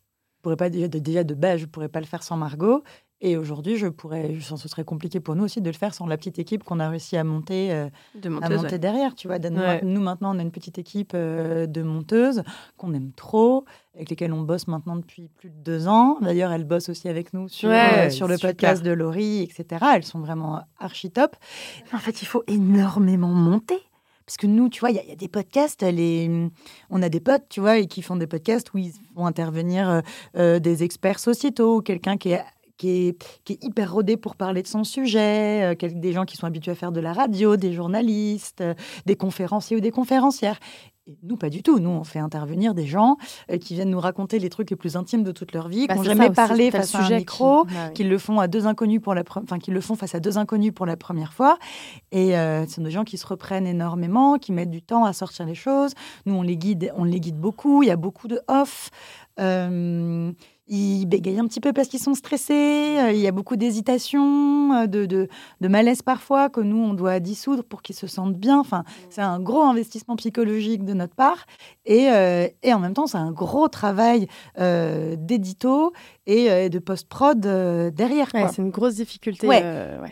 C: Je pourrais pas, déjà, de base, je ne pourrais pas le faire sans Margot. Et aujourd'hui, je pourrais, ce serait compliqué pour nous aussi de le faire sans la petite équipe qu'on a réussi à monter, euh, à monter derrière. Tu vois, nous, maintenant, on a une petite équipe euh, de monteuses qu'on aime trop, avec lesquelles on bosse maintenant depuis plus de deux ans. D'ailleurs, elles bossent aussi avec nous sur, euh, sur le podcast de Laurie, etc. Elles sont vraiment archi top. En fait, il faut énormément monter. Parce que nous, tu vois, il y, a des podcasts, on a des potes, tu vois, et qui font des podcasts où ils font intervenir des experts sociétaux, quelqu'un qui est hyper rodé pour parler de son sujet, euh, des gens qui sont habitués à faire de la radio, des journalistes, euh, des conférenciers ou des conférencières. Et nous, pas du tout. Nous, on fait intervenir des gens euh, qui viennent nous raconter les trucs les plus intimes de toute leur vie, bah, qui n'ont jamais parlé face à un micro, bah qui... le font à deux inconnus pour la, enfin, qui le font face à deux inconnus pour la première fois. Et ce sont des gens qui se reprennent énormément, qui mettent du temps à sortir les choses. Nous, on les guide, on les guide beaucoup. Il y a beaucoup de off. Ils bégayent un petit peu parce qu'ils sont stressés. Euh, il y a beaucoup d'hésitation, euh, de, de, malaise parfois que nous, on doit dissoudre pour qu'ils se sentent bien. Enfin, c'est un gros investissement psychologique de notre part. Et, euh, et en même temps, c'est un gros travail d'édito et de post-prod derrière.
A: c'est une grosse difficulté.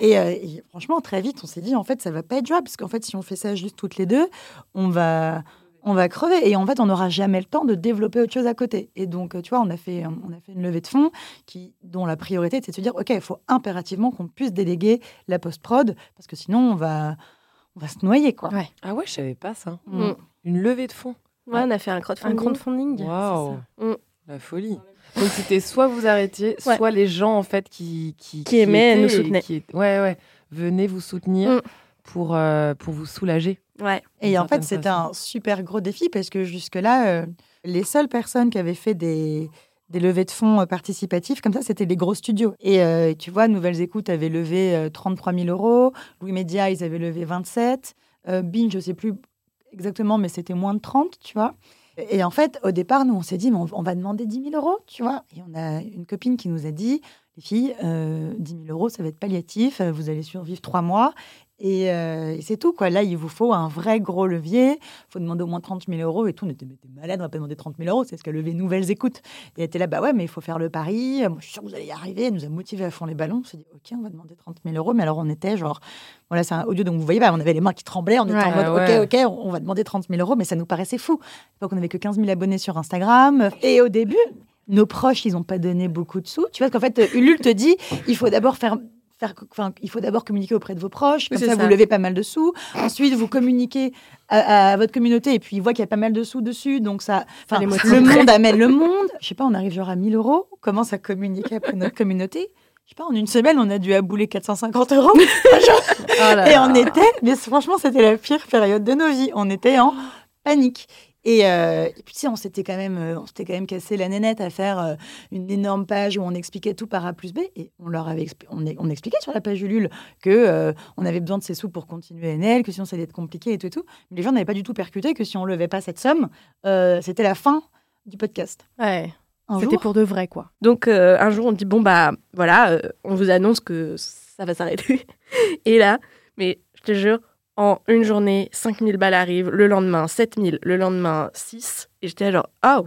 C: Et, franchement, très vite, on s'est dit, en fait, ça va pas être jouable. Parce qu'en fait, si on fait ça juste toutes les deux, on va on va crever. Et en fait, on n'aura jamais le temps de développer autre chose à côté. Et donc, tu vois, on a fait, on a fait une levée de fonds qui, dont la priorité, c'est de se dire, OK, il faut impérativement qu'on puisse déléguer la post-prod, parce que sinon, on va, on va se noyer, quoi.
B: Ah ouais, je savais pas ça. Mm. Une levée de fonds.
D: Ouais, on a fait un crowdfunding.
A: Un crowdfunding.
B: Waouh. Mm. La folie. Donc c'était soit vous arrêtiez, soit les gens en fait qui
D: qui, qui, aimaient nous soutenaient.
B: Ouais ouais, venez vous soutenir mm. pour euh, pour vous soulager.
D: Ouais.
C: Et en fait, c'était un super gros défi parce que jusque-là, euh, les seules personnes qui avaient fait des, des levées de fonds euh, participatifs comme ça, c'était les gros studios. Et euh, tu vois, Nouvelles Écoutes avait levé 33 000 euros, Louis Média, ils avaient levé 27, Binge, je sais plus exactement, mais c'était moins de 30, tu vois. Et en fait, au départ, nous, on s'est dit, mais on, va demander 10 000 euros, tu vois. Et on a une copine qui nous a dit, les filles, 10 000 euros, ça va être palliatif, vous allez survivre trois mois. Euh, et, c'est tout, quoi. Là, il vous faut un vrai gros levier. Il faut demander au moins 30 000 euros et tout. On était, malade, on va pas demander 30 000 euros. C'est ce qu'a levé Nouvelles Écoutes. Et elle était là, bah ouais, mais il faut faire le pari. Moi, je suis sûre que vous allez y arriver. Elle nous a motivé à fond les ballons. On s'est dit, OK, on va demander 30 000 euros. Mais alors, on était genre, voilà, c'est un audio, donc vous voyez, bah, on avait les mains qui tremblaient. On était en mode, OK, OK, on va demander 30 000 euros. Mais ça nous paraissait fou. Donc, on avait que 15 000 abonnés sur Instagram. Et au début, nos proches, ils n'ont pas donné beaucoup de sous. Tu vois, qu'en fait, Ulule te dit, il faut d'abord faire il faut d'abord communiquer auprès de vos proches, comme ça, vous levez pas mal de sous. Ensuite, vous communiquez à, votre communauté et puis ils voient qu'il y a pas mal de sous dessus, donc ça, enfin, le monde amène le monde. Je sais pas, on arrive genre à 1000 euros, on commence à communiquer après notre communauté. je sais pas, en une semaine, on a dû abouler 450 euros. [laughs] Oh et on était, mais franchement, c'était la pire période de nos vies. On était en panique. Et, euh, et, puis, tu sais, on s'était quand même, euh, on s'était quand même cassé la nénette à faire euh, une énorme page où on expliquait tout par A plus B. Et on leur avait, on, on, expliquait sur la page Ulule que euh, on avait besoin de ces sous pour continuer NL, que sinon ça allait être compliqué et tout et tout. Mais les gens n'avaient pas du tout percuté que si on levait pas cette somme, c'était la fin du podcast.
A: Ouais. C'était pour de vrai, quoi.
D: Donc, un jour, on dit bon, bah voilà, on vous annonce que ça va s'arrêter. [laughs] et là, mais je te jure, en une journée, 5000 balles arrivent, le lendemain 7000, le lendemain 6. Et j'étais genre, oh,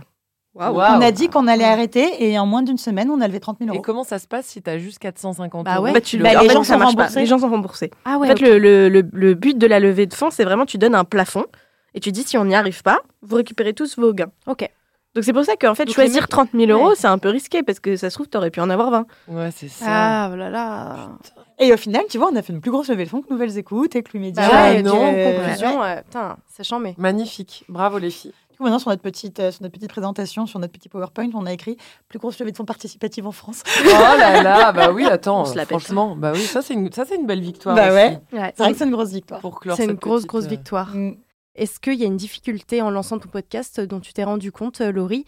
C: wow. On a dit qu'on allait arrêter et en moins d'une semaine, on a levé 30 000 euros.
B: Et comment ça se passe si tu as juste 450
D: bah
B: ouais.
D: Bah, tu bah, les, gens sont remboursés. les gens sont remboursés. Ah ouais, en fait, le, le, le, but de la levée de fonds, c'est vraiment tu donnes un plafond et tu dis si on n'y arrive pas, vous récupérez tous vos gains.
A: Ok.
D: Donc c'est pour ça qu'en fait, choisir 30 000 euros, c'est un peu risqué parce que ça se trouve, tu aurais pu en avoir 20.
B: Ouais, c'est ça.
A: Ah, voilà.
C: Oh et au final, tu vois, on a fait une plus grosse levée de fonds que Nouvelles Écoutes et que Lumédia.
A: Bah ouais, non, conclusion, ouais. putain, c'est chambé.
B: Magnifique. Bravo les filles.
C: Du coup, maintenant, sur notre, petite, euh, sur notre petite présentation, sur notre petit PowerPoint, on a écrit plus grosse levée de fonds participative en France. [laughs]
B: Oh là là, bah oui, [laughs] attends, franchement, bah oui, ça c'est une, ça, une belle victoire.
C: Bah ouais, ouais c'est vrai que c'est une grosse victoire.
A: C'est une grosse, grosse euh, victoire. Mm. Est-ce qu'il y a une difficulté en lançant ton podcast dont tu t'es rendu compte, euh, Laurie?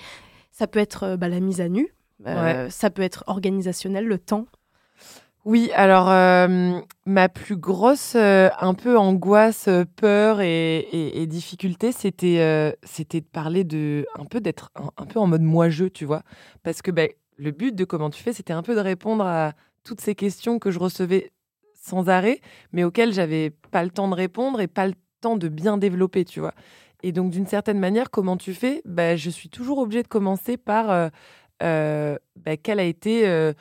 A: Ça peut être bah, la mise à nu, ça peut être organisationnel, le temps?
B: Oui, alors euh, ma plus grosse euh, un peu angoisse, euh, peur et, difficulté, c'était c'était de parler de un peu d'être un, peu en mode moi-je, tu vois, parce que ben, le but de comment tu fais, c'était un peu de répondre à toutes ces questions que je recevais sans arrêt, mais auxquelles j'avais pas le temps de répondre et pas le temps de bien développer, tu vois. Et donc d'une certaine manière, comment tu fais? Ben, je suis toujours obligée de commencer par ben, quel a été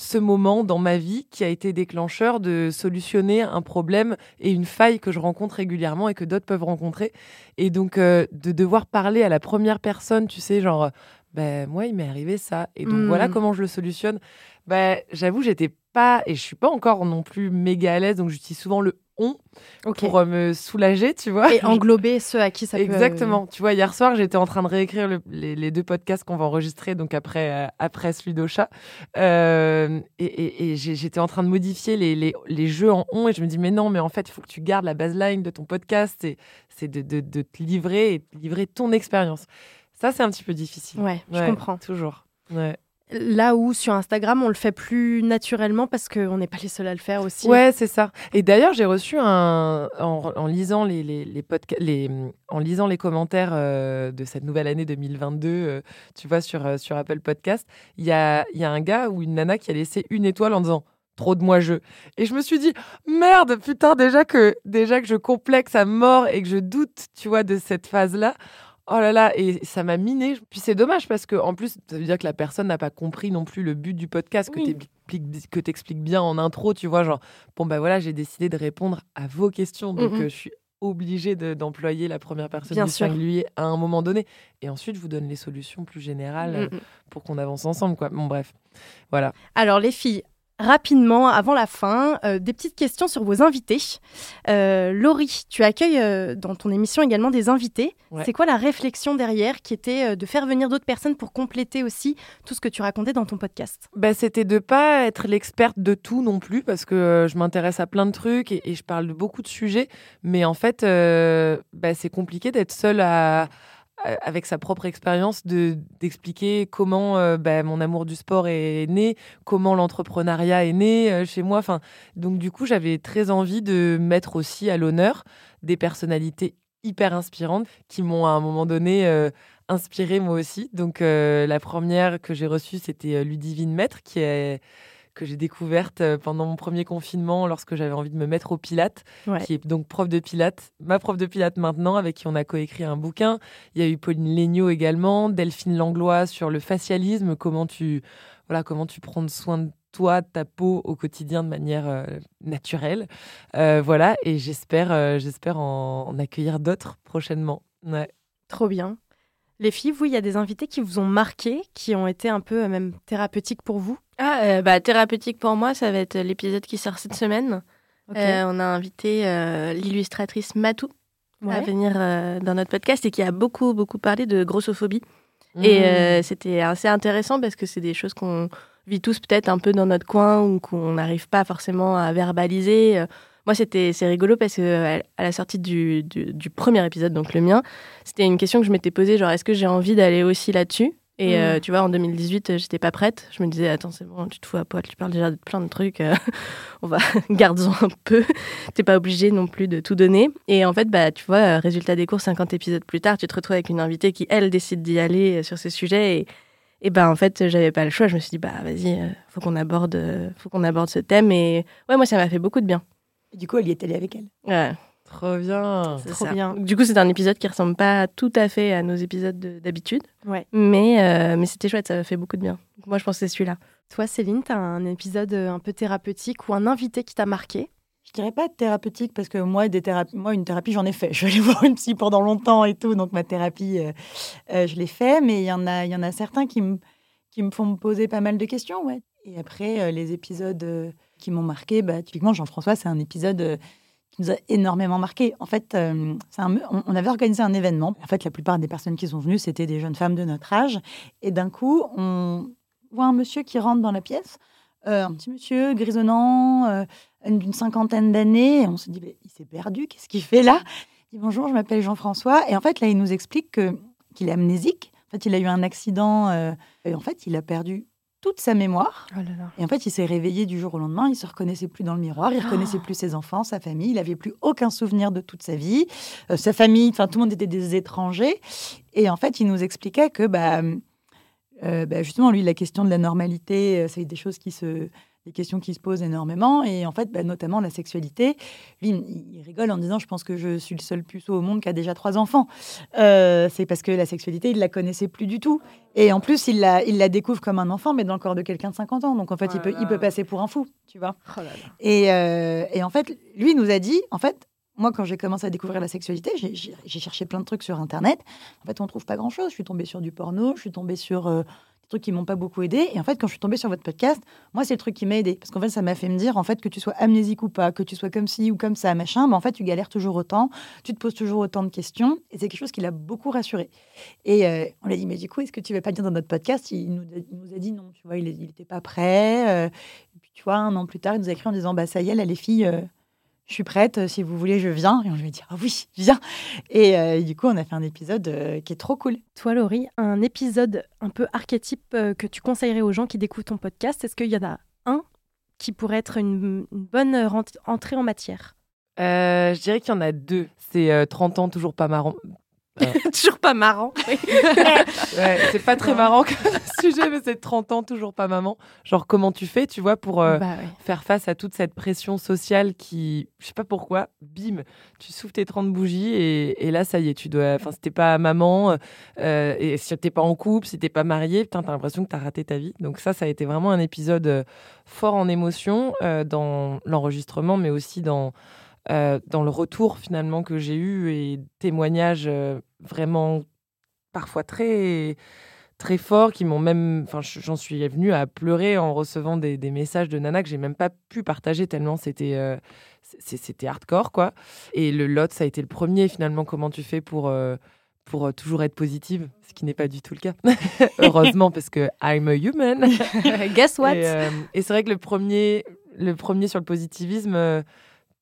B: ce moment dans ma vie qui a été déclencheur de solutionner un problème et une faille que je rencontre régulièrement et que d'autres peuvent rencontrer. Et donc, euh, de devoir parler à la première personne, tu sais, genre, ben, moi, il m'est arrivé ça. Et donc, voilà mmh. comment je le solutionne. Ben, j'avoue, j'étais pas, et je suis pas encore non plus méga à l'aise, donc j'utilise souvent le on pour euh, me soulager, tu vois.
A: Et englober ceux à qui ça
B: peut... Exactement. Tu vois, hier soir, j'étais en train de réécrire les, deux podcasts qu'on va enregistrer, donc après, euh, après celui d'Ocha. Euh, et, j'étais en train de modifier les, les, jeux en on, et je me dis, mais non, mais en fait, il faut que tu gardes la baseline de ton podcast, c'est de, de, de, te livrer et de livrer ton expérience. Ça, c'est un petit peu difficile.
A: Ouais, je comprends.
B: Toujours. Ouais.
A: Là où sur Instagram, on le fait plus naturellement parce qu'on n'est pas les seuls à le faire aussi.
B: Ouais, c'est ça. Et d'ailleurs, j'ai reçu un en, lisant les les, en lisant les commentaires euh, de cette nouvelle année 2022, euh, tu vois sur euh, sur Apple Podcast, il y a y a un gars ou une nana qui a laissé une étoile en disant trop de moi je. Et je me suis dit merde, putain déjà que déjà que je complexe à mort et que je doute, tu vois, de cette phase là Oh là là, et ça m'a miné. Puis c'est dommage parce que en plus, ça veut dire que la personne n'a pas compris non plus le but du podcast que tu expliques bien en intro, tu vois, genre bon ben voilà, j'ai décidé de répondre à vos questions, donc euh, je suis obligée d'employer la première personne bien du singulier à un moment donné, et ensuite je vous donne les solutions plus générales euh, pour qu'on avance ensemble, quoi. Bon bref, voilà.
A: Alors les filles, rapidement, avant la fin, euh, des petites questions sur vos invités. Euh, Laurie, tu accueilles euh, dans ton émission également des invités. C'est quoi la réflexion derrière qui était de faire venir d'autres personnes pour compléter aussi tout ce que tu racontais dans ton podcast?
B: Bah, C'était de pas être l'experte de tout non plus, parce que je m'intéresse à plein de trucs et, je parle de beaucoup de sujets. Mais en fait, bah, c'est compliqué d'être seule à euh, avec sa propre expérience, de d'expliquer comment euh, bah, mon amour du sport est né, comment l'entrepreneuriat est né euh, chez moi. Enfin, donc du coup, j'avais très envie de mettre aussi à l'honneur des personnalités hyper inspirantes qui m'ont à un moment donné inspiré moi aussi. Donc la première que j'ai reçue, c'était Ludivine Maître, qui est que j'ai découverte euh, pendant mon premier confinement lorsque j'avais envie de me mettre au Pilates, qui est donc prof de Pilates, ma prof de Pilates maintenant, avec qui on a coécrit un bouquin. Il y a eu Pauline Legnaud également, Delphine Langlois sur le facialisme, comment tu, voilà, comment tu prends soin de toi, ta peau au quotidien de manière euh, naturelle. Euh, voilà, et j'espère, j'espère en, accueillir d'autres prochainement. Ouais.
A: Trop bien. Les filles, vous, il y a des invités qui vous ont marqué, qui ont été un peu même thérapeutiques pour vous?
D: Ah, euh, bah, thérapeutique pour moi, ça va être l'épisode qui sort cette semaine. Euh, on a invité euh, l'illustratrice Matou à venir dans notre podcast et qui a beaucoup, beaucoup parlé de grossophobie. Et mmh. c'était assez intéressant parce que c'est des choses qu'on vit tous peut-être un peu dans notre coin ou qu'on n'arrive pas forcément à verbaliser. Moi, c'était c'est rigolo parce que à la sortie du, du, premier épisode, donc le mien, c'était une question que je m'étais posée, genre est-ce que j'ai envie d'aller aussi là-dessus? Et euh, mm. tu vois, en 2018, j'étais pas prête. Je me disais, attends, c'est bon, tu te fous à poil, tu parles déjà de plein de trucs. Euh, [laughs] on va [laughs] garde-en un peu. [laughs] T'es pas obligé non plus de tout donner. Et en fait, bah, tu vois, euh, résultat des cours, 50 épisodes plus tard, tu te retrouves avec une invitée qui, elle, décide d'y aller sur ce sujet. Et, et ben, en fait, j'avais pas le choix. Je me suis dit, bah, vas-y, faut qu'on aborde, faut qu'on aborde ce thème. Et ouais, moi, ça m'a fait beaucoup de bien.
C: Et du coup, elle y est allée avec elle.
D: Ouais.
B: Trop bien.
D: Trop bien. Du coup, c'est un épisode qui ressemble pas tout à fait à nos épisodes d'habitude. Ouais. Mais, euh, mais c'était chouette, ça fait beaucoup de bien. moi, je pense que c'est celui-là.
A: Toi, Céline, tu as un épisode euh, un peu thérapeutique ou un invité qui t'a marqué?
C: Je dirais pas thérapeutique parce que moi, des thérapies, moi une thérapie, j'en ai fait. [laughs] Je suis allée voir une psy pendant longtemps et tout, donc ma thérapie, euh, je l'ai fait. Mais il y, en a, y en a certains qui me, qui me font me poser pas mal de questions. Ouais. Et après, les épisodes qui m'ont marqué, bah, typiquement, Jean-François, c'est un épisode qui nous a énormément marqué. En fait, euh, on, avait organisé un événement. En fait, la plupart des personnes qui sont venues, c'était des jeunes femmes de notre âge. Et d'un coup, on voit un monsieur qui rentre dans la pièce, euh, un petit monsieur grisonnant, euh, d'une cinquantaine d'années. On se dit, il s'est perdu, qu'est-ce qu'il fait là? Il dit, bonjour, je m'appelle Jean-François. Et en fait, là, il nous explique qu'il est amnésique. En fait, il a eu un accident et en fait, il a perdu toute sa mémoire. Oh et en fait, il s'est réveillé du jour au lendemain. Il se reconnaissait plus dans le miroir. Il reconnaissait [gasps] plus ses enfants, sa famille. Il n'avait plus aucun souvenir de toute sa vie. Euh, sa famille, enfin, tout le monde était des étrangers. Et en fait, il nous expliquait que, bah, euh, bah justement, lui, la question de la normalité, euh, c'est des choses qui se des questions qui se posent énormément. Et en fait, bah, notamment la sexualité. Lui, il rigole en disant Je pense que je suis le seul puceau au monde qui a déjà trois enfants. Euh, c'est parce que la sexualité, il ne la connaissait plus du tout. Et en plus, il la, il la découvre comme un enfant, mais dans le corps de quelqu'un de 50 ans. Donc en fait, il, oh peut, il peut passer pour un fou, tu vois. Oh et, euh, et en fait, lui nous a dit En fait, moi, quand j'ai commencé à découvrir la sexualité, j'ai cherché plein de trucs sur Internet. En fait, on trouve pas grand-chose. Je suis tombée sur du porno, je suis tombée sur euh, trucs qui m'ont pas beaucoup aidé. Et en fait, quand je suis tombée sur votre podcast, moi, c'est le truc qui m'a aidé. Parce qu'en fait, ça m'a fait me dire, en fait, que tu sois amnésique ou pas, que tu sois comme ci ou comme ça, machin, mais en fait, tu galères toujours autant, tu te poses toujours autant de questions. Et c'est quelque chose qui l'a beaucoup rassuré. Et euh, on lui a dit, mais du coup, est-ce que tu vas pas dire dans notre podcast? Il nous, a, dit non, tu vois, il n'était pas prêt. Euh. et puis, tu vois, un an plus tard, il nous a écrit en disant, bah, ça y est, là, les filles. Euh, je suis prête, euh, si vous voulez, je viens. Et on lui a dit, ah oui, viens. Et, euh, du coup, on a fait un épisode euh, qui est trop cool.
A: Toi, Laurie, un épisode un peu archétype que tu conseillerais aux gens qui découvrent ton podcast, est-ce qu'il y en a un qui pourrait être une, bonne entrée en matière?
B: Je dirais qu'il y en a deux. C'est 30 ans, toujours pas marrant. [laughs]
D: toujours pas marrant. [laughs]
B: c'est pas très marrant comme [laughs] sujet, mais c'est 30 ans, toujours pas maman. Genre, comment tu fais, tu vois, pour euh, bah faire face à toute cette pression sociale qui, je sais pas pourquoi, bim, tu souffles tes 30 bougies et, là, ça y est, tu dois. Enfin, si t'es pas maman, euh, et si t'es pas en couple, si t'es pas marié, putain, t'as l'impression que t'as raté ta vie. Donc, ça, ça a été vraiment un épisode euh, fort en émotion dans l'enregistrement, mais aussi dans euh, dans le retour finalement que j'ai eu et témoignages euh, vraiment parfois très très forts qui m'ont même enfin j'en suis venue à pleurer en recevant des, messages de nana que j'ai même pas pu partager tellement c'était euh, c'était hardcore quoi et le lot ça a été le premier finalement comment tu fais pour pour toujours être positive, ce qui n'est pas du tout le cas. [laughs] Heureusement, parce que I'm a human. [laughs]
A: Guess what?
B: Et, c'est vrai que le premier, le premier sur le positivisme,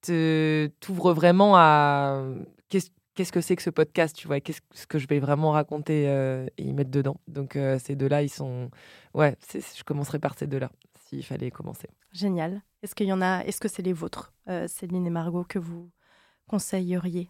B: t'ouvre vraiment à qu'est-ce que c'est que ce podcast, tu vois, qu'est-ce que je vais vraiment raconter euh, et y mettre dedans. Donc euh, ces deux-là, ils sont, ouais, je commencerai par ces deux-là s'il fallait commencer.
A: Génial. Est-ce qu'il y en a, est-ce que c'est les vôtres, euh, Céline et Margot, que vous conseilleriez?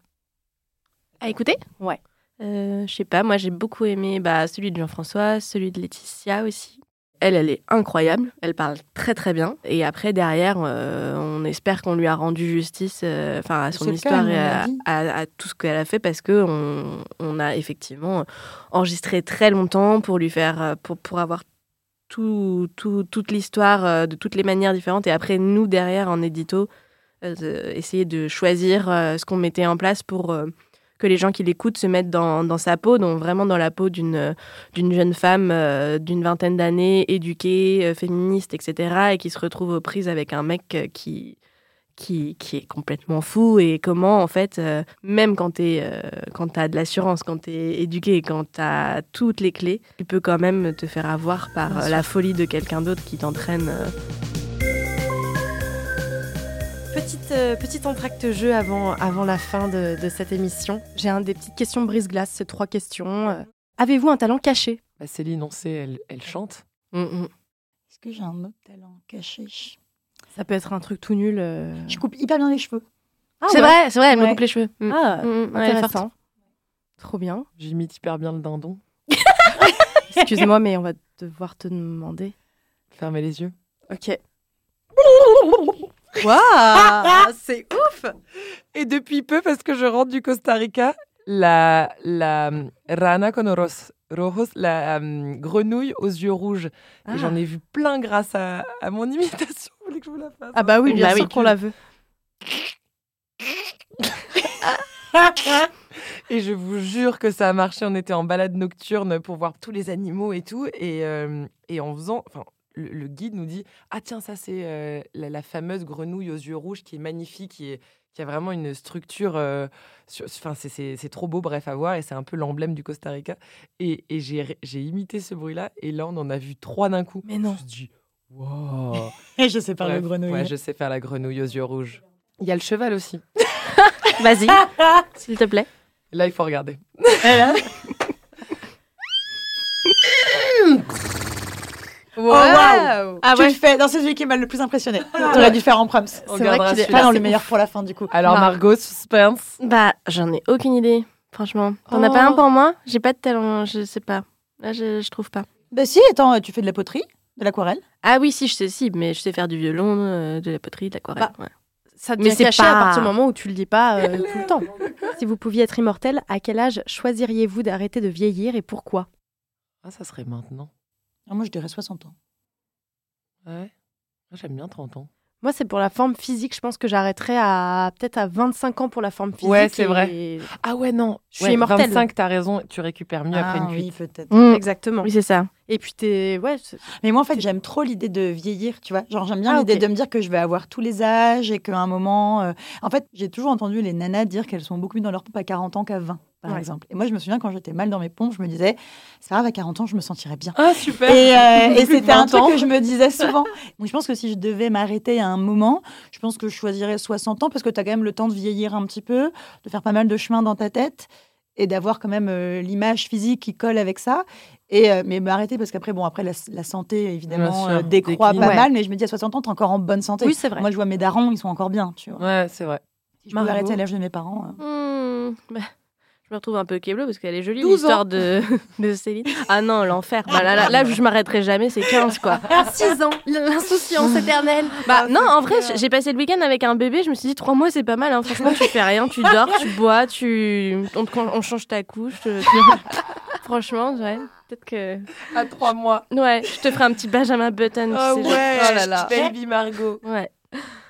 D: À écouter?
A: Ouais.
D: je sais pas, moi j'ai beaucoup aimé bah, celui de Jean-François, celui de Laetitia aussi. Elle, elle est incroyable, elle parle très très bien. Et après, derrière, euh, on espère qu'on lui a rendu justice euh, à son histoire et à, tout ce qu'elle a fait parce qu'on on a effectivement enregistré très longtemps pour lui faire, euh, pour, pour avoir tout, tout, toute l'histoire de toutes les manières différentes. Et après, nous, derrière, en édito, essayer de choisir ce qu'on mettait en place pour que les gens qui l'écoutent se mettent dans, sa peau, donc vraiment dans la peau d'une d'une jeune femme euh, d'une vingtaine d'années, éduquée, euh, féministe, etc., et qui se retrouve aux prises avec un mec euh, qui qui, qui est complètement fou et comment, en fait, euh, même quand tu euh, quand as de l'assurance, quand tu es éduqué, quand tu as toutes les clés, tu peux quand même te faire avoir par euh, la folie de quelqu'un d'autre qui t'entraîne.
A: Petite, euh, petite entracte jeu avant, avant la fin de, de cette émission. J'ai un des petites questions brise-glace, c'est trois questions. Euh, Avez-vous un talent caché?
B: Bah, Céline, on sait, elle, elle chante.
D: Mm, mm.
C: Est-ce que j'ai un autre talent caché?
A: Ça peut être un truc tout nul. euh.
C: Je coupe hyper bien les cheveux.
A: Ah
D: c'est
A: ouais.
D: vrai, c'est vrai, elle me coupe les cheveux. Mm.
A: Ah,
D: Mm, ouais,
A: intéressant. Trop bien.
B: J'imite hyper bien le dindon. [laughs]
A: Excuse-moi, mais on va devoir te demander.
B: Fermez les yeux.
A: Ok. Waouh [laughs] C'est ouf
B: Et depuis peu, parce que je rentre du Costa Rica, la, la euh, rana con rojos, la euh, grenouille aux yeux rouges.
A: Ah.
B: Et j'en ai vu plein grâce à, à mon imitation. Vous voulez que je vous la fasse
A: Ah bah oui, bien
D: Bah
A: sûr
D: oui.
A: qu'on la veut. [laughs]
B: Et je vous jure que ça a marché. On était en balade nocturne pour voir tous les animaux et tout. Et, euh, et en faisant. Enfin, le, le guide nous dit Ah, tiens, ça, c'est euh, la, la fameuse grenouille aux yeux rouges qui est magnifique, qui, est, qui a vraiment une structure. euh, Enfin, c'est- c'est c'est trop beau, bref, à voir. Et c'est un peu l'emblème du Costa Rica. Et, et j'ai j'ai imité ce bruit-là. Et là, on en a vu trois d'un coup.
A: Mais non.
B: Je me suis dit Wow
C: Et [laughs] je sais faire
B: Bref,
C: grenouille.
B: Ouais, je sais faire la grenouille aux yeux rouges. Il y a le cheval aussi. [laughs]
D: Vas-y, [laughs] s'il te plaît.
B: Là, il faut regarder.
C: Voilà.
A: Wow.
C: Ah tu le fais. Non, c'est celui qui m'a le plus impressionné. T'aurais dû faire en proms.
B: On
A: C'est vrai qu'il est-.
C: Pas dans
A: c'est
C: le meilleur pour la fin du coup.
B: Alors,
A: Mar-
B: Margot, suspense.
D: Bah, j'en ai aucune idée, franchement. T'en as
B: Oh.
D: pas un pour moi? J'ai pas de talent, je sais pas. Là, je, je trouve pas.
C: Bah si, attends, tu fais de la poterie, de l'aquarelle.
D: Ah oui, si, je sais, si, mais je sais faire du violon, euh, de la poterie, de l'aquarelle. ouais.
A: Ça
D: Mais
A: devient
D: c'est
A: caché
D: pas-
A: à partir du moment où tu le dis pas euh, [laughs] tout le temps. Si vous pouviez être immortel, à quel âge choisiriez-vous d'arrêter de vieillir et pourquoi?
B: Ah, ça serait maintenant.
C: Ah, moi, je dirais 60 ans.
B: Ouais. J'aime bien 30 ans.
A: Moi, c'est pour la forme physique. Je pense que j'arrêterais à peut-être à 25 ans pour la forme physique.
B: Ouais, c'est
A: et-
B: vrai. Ah ouais, non.
A: Je suis
B: Ouais,
A: immortelle.
B: 25, t'as raison, tu récupères mieux après
C: ah,
B: une
C: oui,
B: cuite.
C: peut-être.
D: Mm.
A: Exactement.
D: Oui, c'est ça.
A: Et puis t'es, ouais,
C: Mais moi, en fait, j'aime trop l'idée de vieillir, tu vois. Genre, j'aime bien
A: Ah,
C: l'idée de me dire que je vais avoir tous les âges et qu'à un moment. euh, En fait, j'ai toujours entendu les nanas dire qu'elles sont beaucoup mieux dans leur pompe à 40 ans qu'à 20, par
A: Ouais.
C: exemple. Et moi, je me souviens quand j'étais mal dans mes pompes, je me disais, c'est pas grave, à 40 ans, je me sentirais bien.
B: Ah, super.
C: Et, euh, [laughs] et c'était un
B: 20 ans.
C: truc que je me disais souvent. [laughs] Donc, je pense que si je devais m'arrêter à un moment, je pense que je choisirais 60 ans parce que tu as quand même le temps de vieillir un petit peu, de faire pas mal de chemin dans ta tête et d'avoir quand même euh, l'image physique qui colle avec ça. Et, euh, mais m'arrêter parce qu'après, bon, après, la, la santé, évidemment,
B: sûr,
C: euh, décroît
B: décline.
C: pas
A: Ouais.
C: mal. Mais je me dis, à 60 ans, tu es encore en bonne santé.
A: oui, c'est vrai.
C: Moi, je vois mes darons, ils sont encore bien, tu vois.
B: Ouais, c'est vrai.
C: Si je arrêter à l'âge de mes parents. euh.
D: Hmm, bah, je me retrouve un peu keblo parce qu'elle est jolie
B: 12
D: l'histoire de, [laughs] de Céline. Ah non, l'enfer. Bah, là, là, là, je m'arrêterai jamais, c'est 15 quoi. [laughs]
A: 6 ans, l'insouciance éternelle.
D: Bah non, en vrai, j'ai passé le week-end avec un bébé, je me suis dit 3 mois c'est pas mal. hein. Franchement, tu fais rien, tu dors, tu bois, tu on, te- on change ta couche. euh, [laughs] Franchement, ouais, peut-être que
B: À 3 mois.
D: ouais, je te ferai un petit Benjamin Button. tu
B: Oh
D: sais, genre.
B: ouais.
A: Oh là là.
B: Baby Margot.
D: Ouais.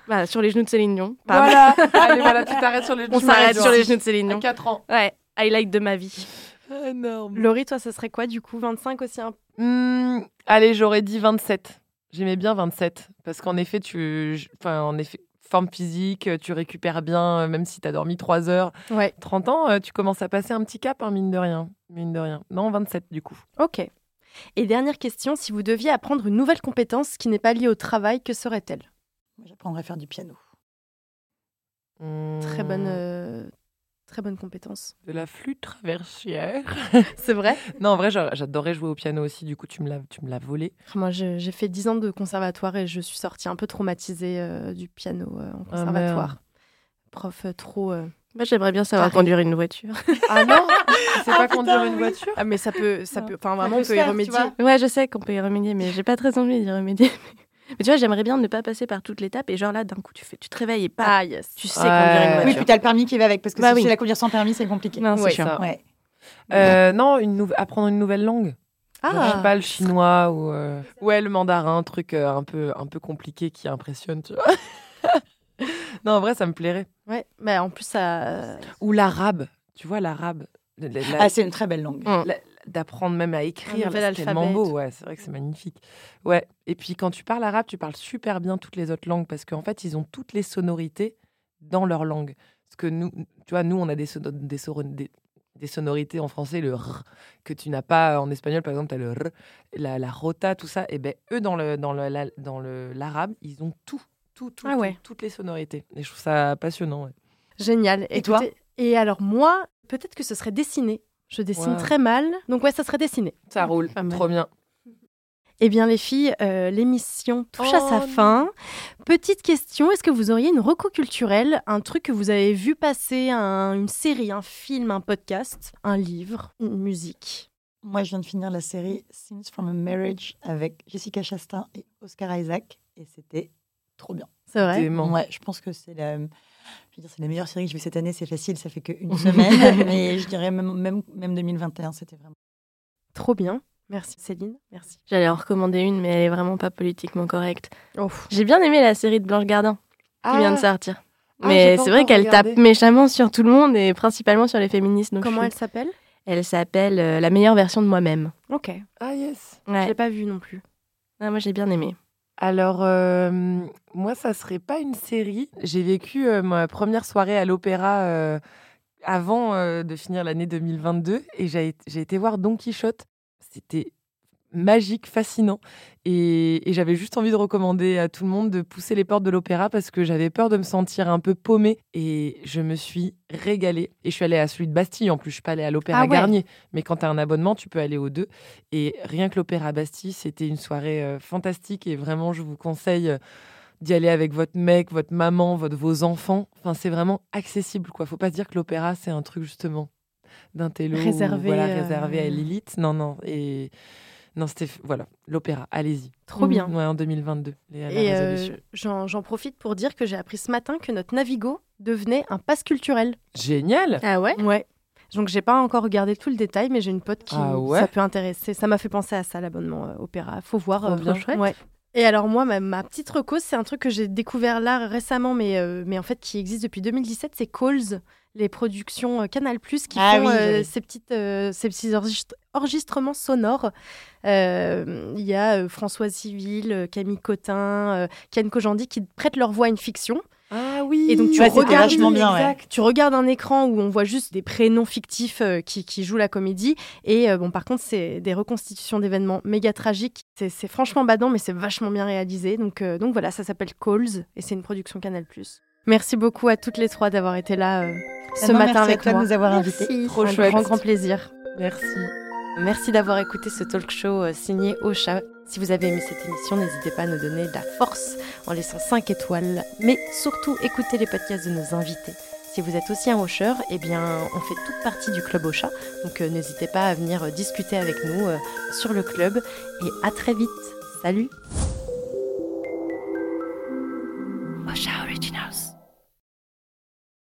D: Bah, sur les genoux de Céline Dion. Pardon.
B: Voilà. Allez, voilà, tu t'arrêtes sur les
D: On s'arrête sur les genoux de Céline
B: À
D: Dion.
B: 4 ans.
D: Ouais, highlight de ma vie.
B: Énorme.
A: Laurie, toi, ça serait quoi du coup 25 aussi un...
B: Hmm, allez, j'aurais dit 27. J'aimais bien 27 parce qu'en effet, tu, enfin, en effet, forme physique, tu récupères bien, euh, même si tu as dormi 3 heures.
A: Ouais.
B: 30 ans, euh, tu commences à passer un petit cap, hein, mine de rien. Mine de rien. Non, 27 du coup.
A: Ok. Et dernière question, si vous deviez apprendre une nouvelle compétence qui n'est pas liée au travail, que serait-elle?
C: Moi, J'apprendrais à faire du piano.
A: Très bonne,
B: Hmm,
A: euh, très bonne compétence.
B: De la flûte traversière. [laughs]
A: C'est vrai?
B: Non, en vrai, j'a- j'adorais jouer au piano aussi. Du coup, tu me l'as, tu me l'as volé.
A: Moi, je- j'ai fait 10 ans de conservatoire et je suis sortie un peu traumatisée euh, du piano euh, en
B: Ah,
A: conservatoire. Prof euh, trop... euh,
D: Moi, j'aimerais bien savoir
A: Pareil.
D: conduire une voiture.
B: Ah non? [laughs] Tu sais pas conduire une voiture?
A: Ah, mais ça peut... Ça peut enfin,
C: Ça
A: vraiment, on peut y remédier.
D: Ouais, je sais qu'on peut y remédier, mais j'ai pas très envie d'y remédier. Mais tu vois, j'aimerais bien ne pas passer par toute l'étape et genre là, d'un coup, tu fais, tu te réveilles et pas.
A: Ah, yes.
D: Tu sais
B: Ouais.
D: conduire une
C: Oui,
D: voiture.
C: puis tu as le permis qui va avec parce que
D: Bah
C: si
D: oui.
C: tu la conduire sans permis, c'est compliqué.
D: Non, c'est
B: Ouais,
D: sûr.
B: ça.
C: Ouais.
B: Euh, Non, une nouve- apprendre une nouvelle langue. Genre, je sais
A: Ah,
B: pas, le chinois ou euh, ouais, le mandarin, un truc euh, un peu un peu compliqué qui impressionne, tu vois. [laughs] non, en vrai, ça me plairait.
A: ouais. Mais en plus, ça...
B: Ou l'arabe, tu vois l'arabe. La- la-
C: Ah, c'est une très belle langue.
D: Mm.
B: la- d'apprendre même à écrire. C'est tellement beau, ouais, c'est vrai que c'est magnifique. Ouais, et puis quand tu parles arabe, tu parles super bien toutes les autres langues parce qu'en fait, ils ont toutes les sonorités dans leur langue. Parce que nous, tu vois, nous, on a des, des, des- des sonorités en français, le r, que tu n'as pas en espagnol, par exemple, tu as le r, la, la rota, tout ça. Et ben eux, dans le dans le la- dans le l'arabe, ils ont tout, tout, tout,
D: Ah
B: tout, toutes les sonorités. Et je trouve ça passionnant. ouais.
A: Génial.
C: Et toi
A: Et alors moi, peut-être que ce serait dessiné. Je dessine très mal. Donc ouais, ça serait dessiné.
B: Ça roule,
A: Pas mal.
B: trop bien.
A: Eh bien les filles, euh, l'émission touche à
B: Oh
A: sa
B: non.
A: fin. Petite question, est-ce que vous auriez une reco culturelle, un truc que vous avez vu passer, un- une série, un film, un podcast, un livre, une musique?
C: Moi, je viens de finir la série Scenes from a Marriage avec Jessica Chastain et Oscar Isaac. Et c'était trop bien.
A: C'est vrai?
C: Ouais, je pense que c'est la, je veux dire, c'est la meilleure série que j'ai vue cette année. C'est facile, ça fait qu'une [laughs] semaine. mais je dirais même, même, même 2021, c'était vraiment.
A: Trop bien. Merci Céline, merci.
D: J'allais en recommander une, mais elle est vraiment pas politiquement correcte.
A: Oh.
D: J'ai bien aimé la série de Blanche Gardin qui vient de sortir.
B: Ah,
D: Mais c'est vrai qu'elle tape méchamment sur tout le monde et principalement sur les féministes. Donc
A: Comment
D: je
A: elle
D: suis-
A: s'appelle?
D: Elle s'appelle euh, La meilleure version de moi-même.
A: Ok.
B: Ah yes.
A: Je
D: Ouais.
A: l'ai pas vue non plus.
D: Ah, moi j'ai bien aimé.
B: Alors, euh, moi, ça serait pas une série. J'ai vécu euh, ma première soirée à l'opéra euh, avant de finir l'année 2022 et j'ai été voir Don Quichotte. C'était magique, fascinant. Et, et j'avais juste envie de recommander à tout le monde de pousser les portes de l'opéra parce que j'avais peur de me sentir un peu paumée. Et je me suis régalée. Et je suis allée à celui de Bastille en plus. Je suis pas allée à l'opéra
A: Ah ouais.
B: Garnier. Mais quand tu as un abonnement, tu peux aller aux deux. Et rien que l'opéra Bastille, c'était une soirée euh, fantastique. Et vraiment, je vous conseille euh, d'y aller avec votre mec, votre maman, votre, vos enfants. Enfin, c'est vraiment accessible. quoi. Faut pas se dire que l'opéra, c'est un truc justement d'un télo ou,
A: Réservé,
B: voilà,
A: euh,
B: réservé à l'élite. Non, non. Et non, c'était voilà l'opéra. Allez-y.
A: Trop bien.
B: Ouais, en 2022. les- la
A: Et euh, j'en profite pour dire que j'ai appris ce matin que notre Navigo devenait un pass culturel.
B: Génial.
D: Ah ouais?
A: Ouais. Donc j'ai pas encore regardé tout le détail, mais j'ai une pote qui
B: Ah ouais?
A: ça peut intéresser. Ça m'a fait penser à ça l'abonnement euh, opéra. Faut voir. Euh,
B: bien.
A: chouette. Ouais. Et alors moi, ma, ma petite reco, c'est un truc que j'ai découvert là récemment, mais, euh, mais en fait qui existe depuis 2017, c'est Calls, les productions euh, Canal+, qui
C: Ah
A: font
C: oui,
A: euh,
C: oui.
A: ces, petites, euh, ces petits enregistre- enregistrements sonores. Il y a Françoise Civil, Camille Cotin, Ken Kojandi qui prêtent leur voix à une fiction.
B: Ah oui.
A: Et donc, tu
C: Ouais,
A: regardes
C: bien, ouais.
A: Tu regardes un écran où on voit juste des prénoms fictifs euh, qui, qui jouent la comédie. Et euh, bon, par contre, c'est des reconstitutions d'événements méga tragiques. C'est c'est franchement badant, mais c'est vachement bien réalisé. Donc, euh, donc voilà, ça s'appelle Calls et c'est une production Canal+. Merci beaucoup à toutes les trois d'avoir été là euh, ce matin
C: merci
A: avec
C: à toi
A: moi.
C: de nous avoir invités.
B: Trop
A: un
B: chouette.
A: grand, grand plaisir.
B: Merci.
A: Merci d'avoir écouté ce talk show euh, signé Ocha. Si vous avez aimé cette émission, n'hésitez pas à nous donner de la force en laissant 5 étoiles. Mais surtout, écoutez les podcasts de nos invités. Si vous êtes aussi un Ocher, eh bien, on fait toute partie du club Ocha. Donc euh, n'hésitez pas à venir discuter avec nous sur le club. Et à très vite. Salut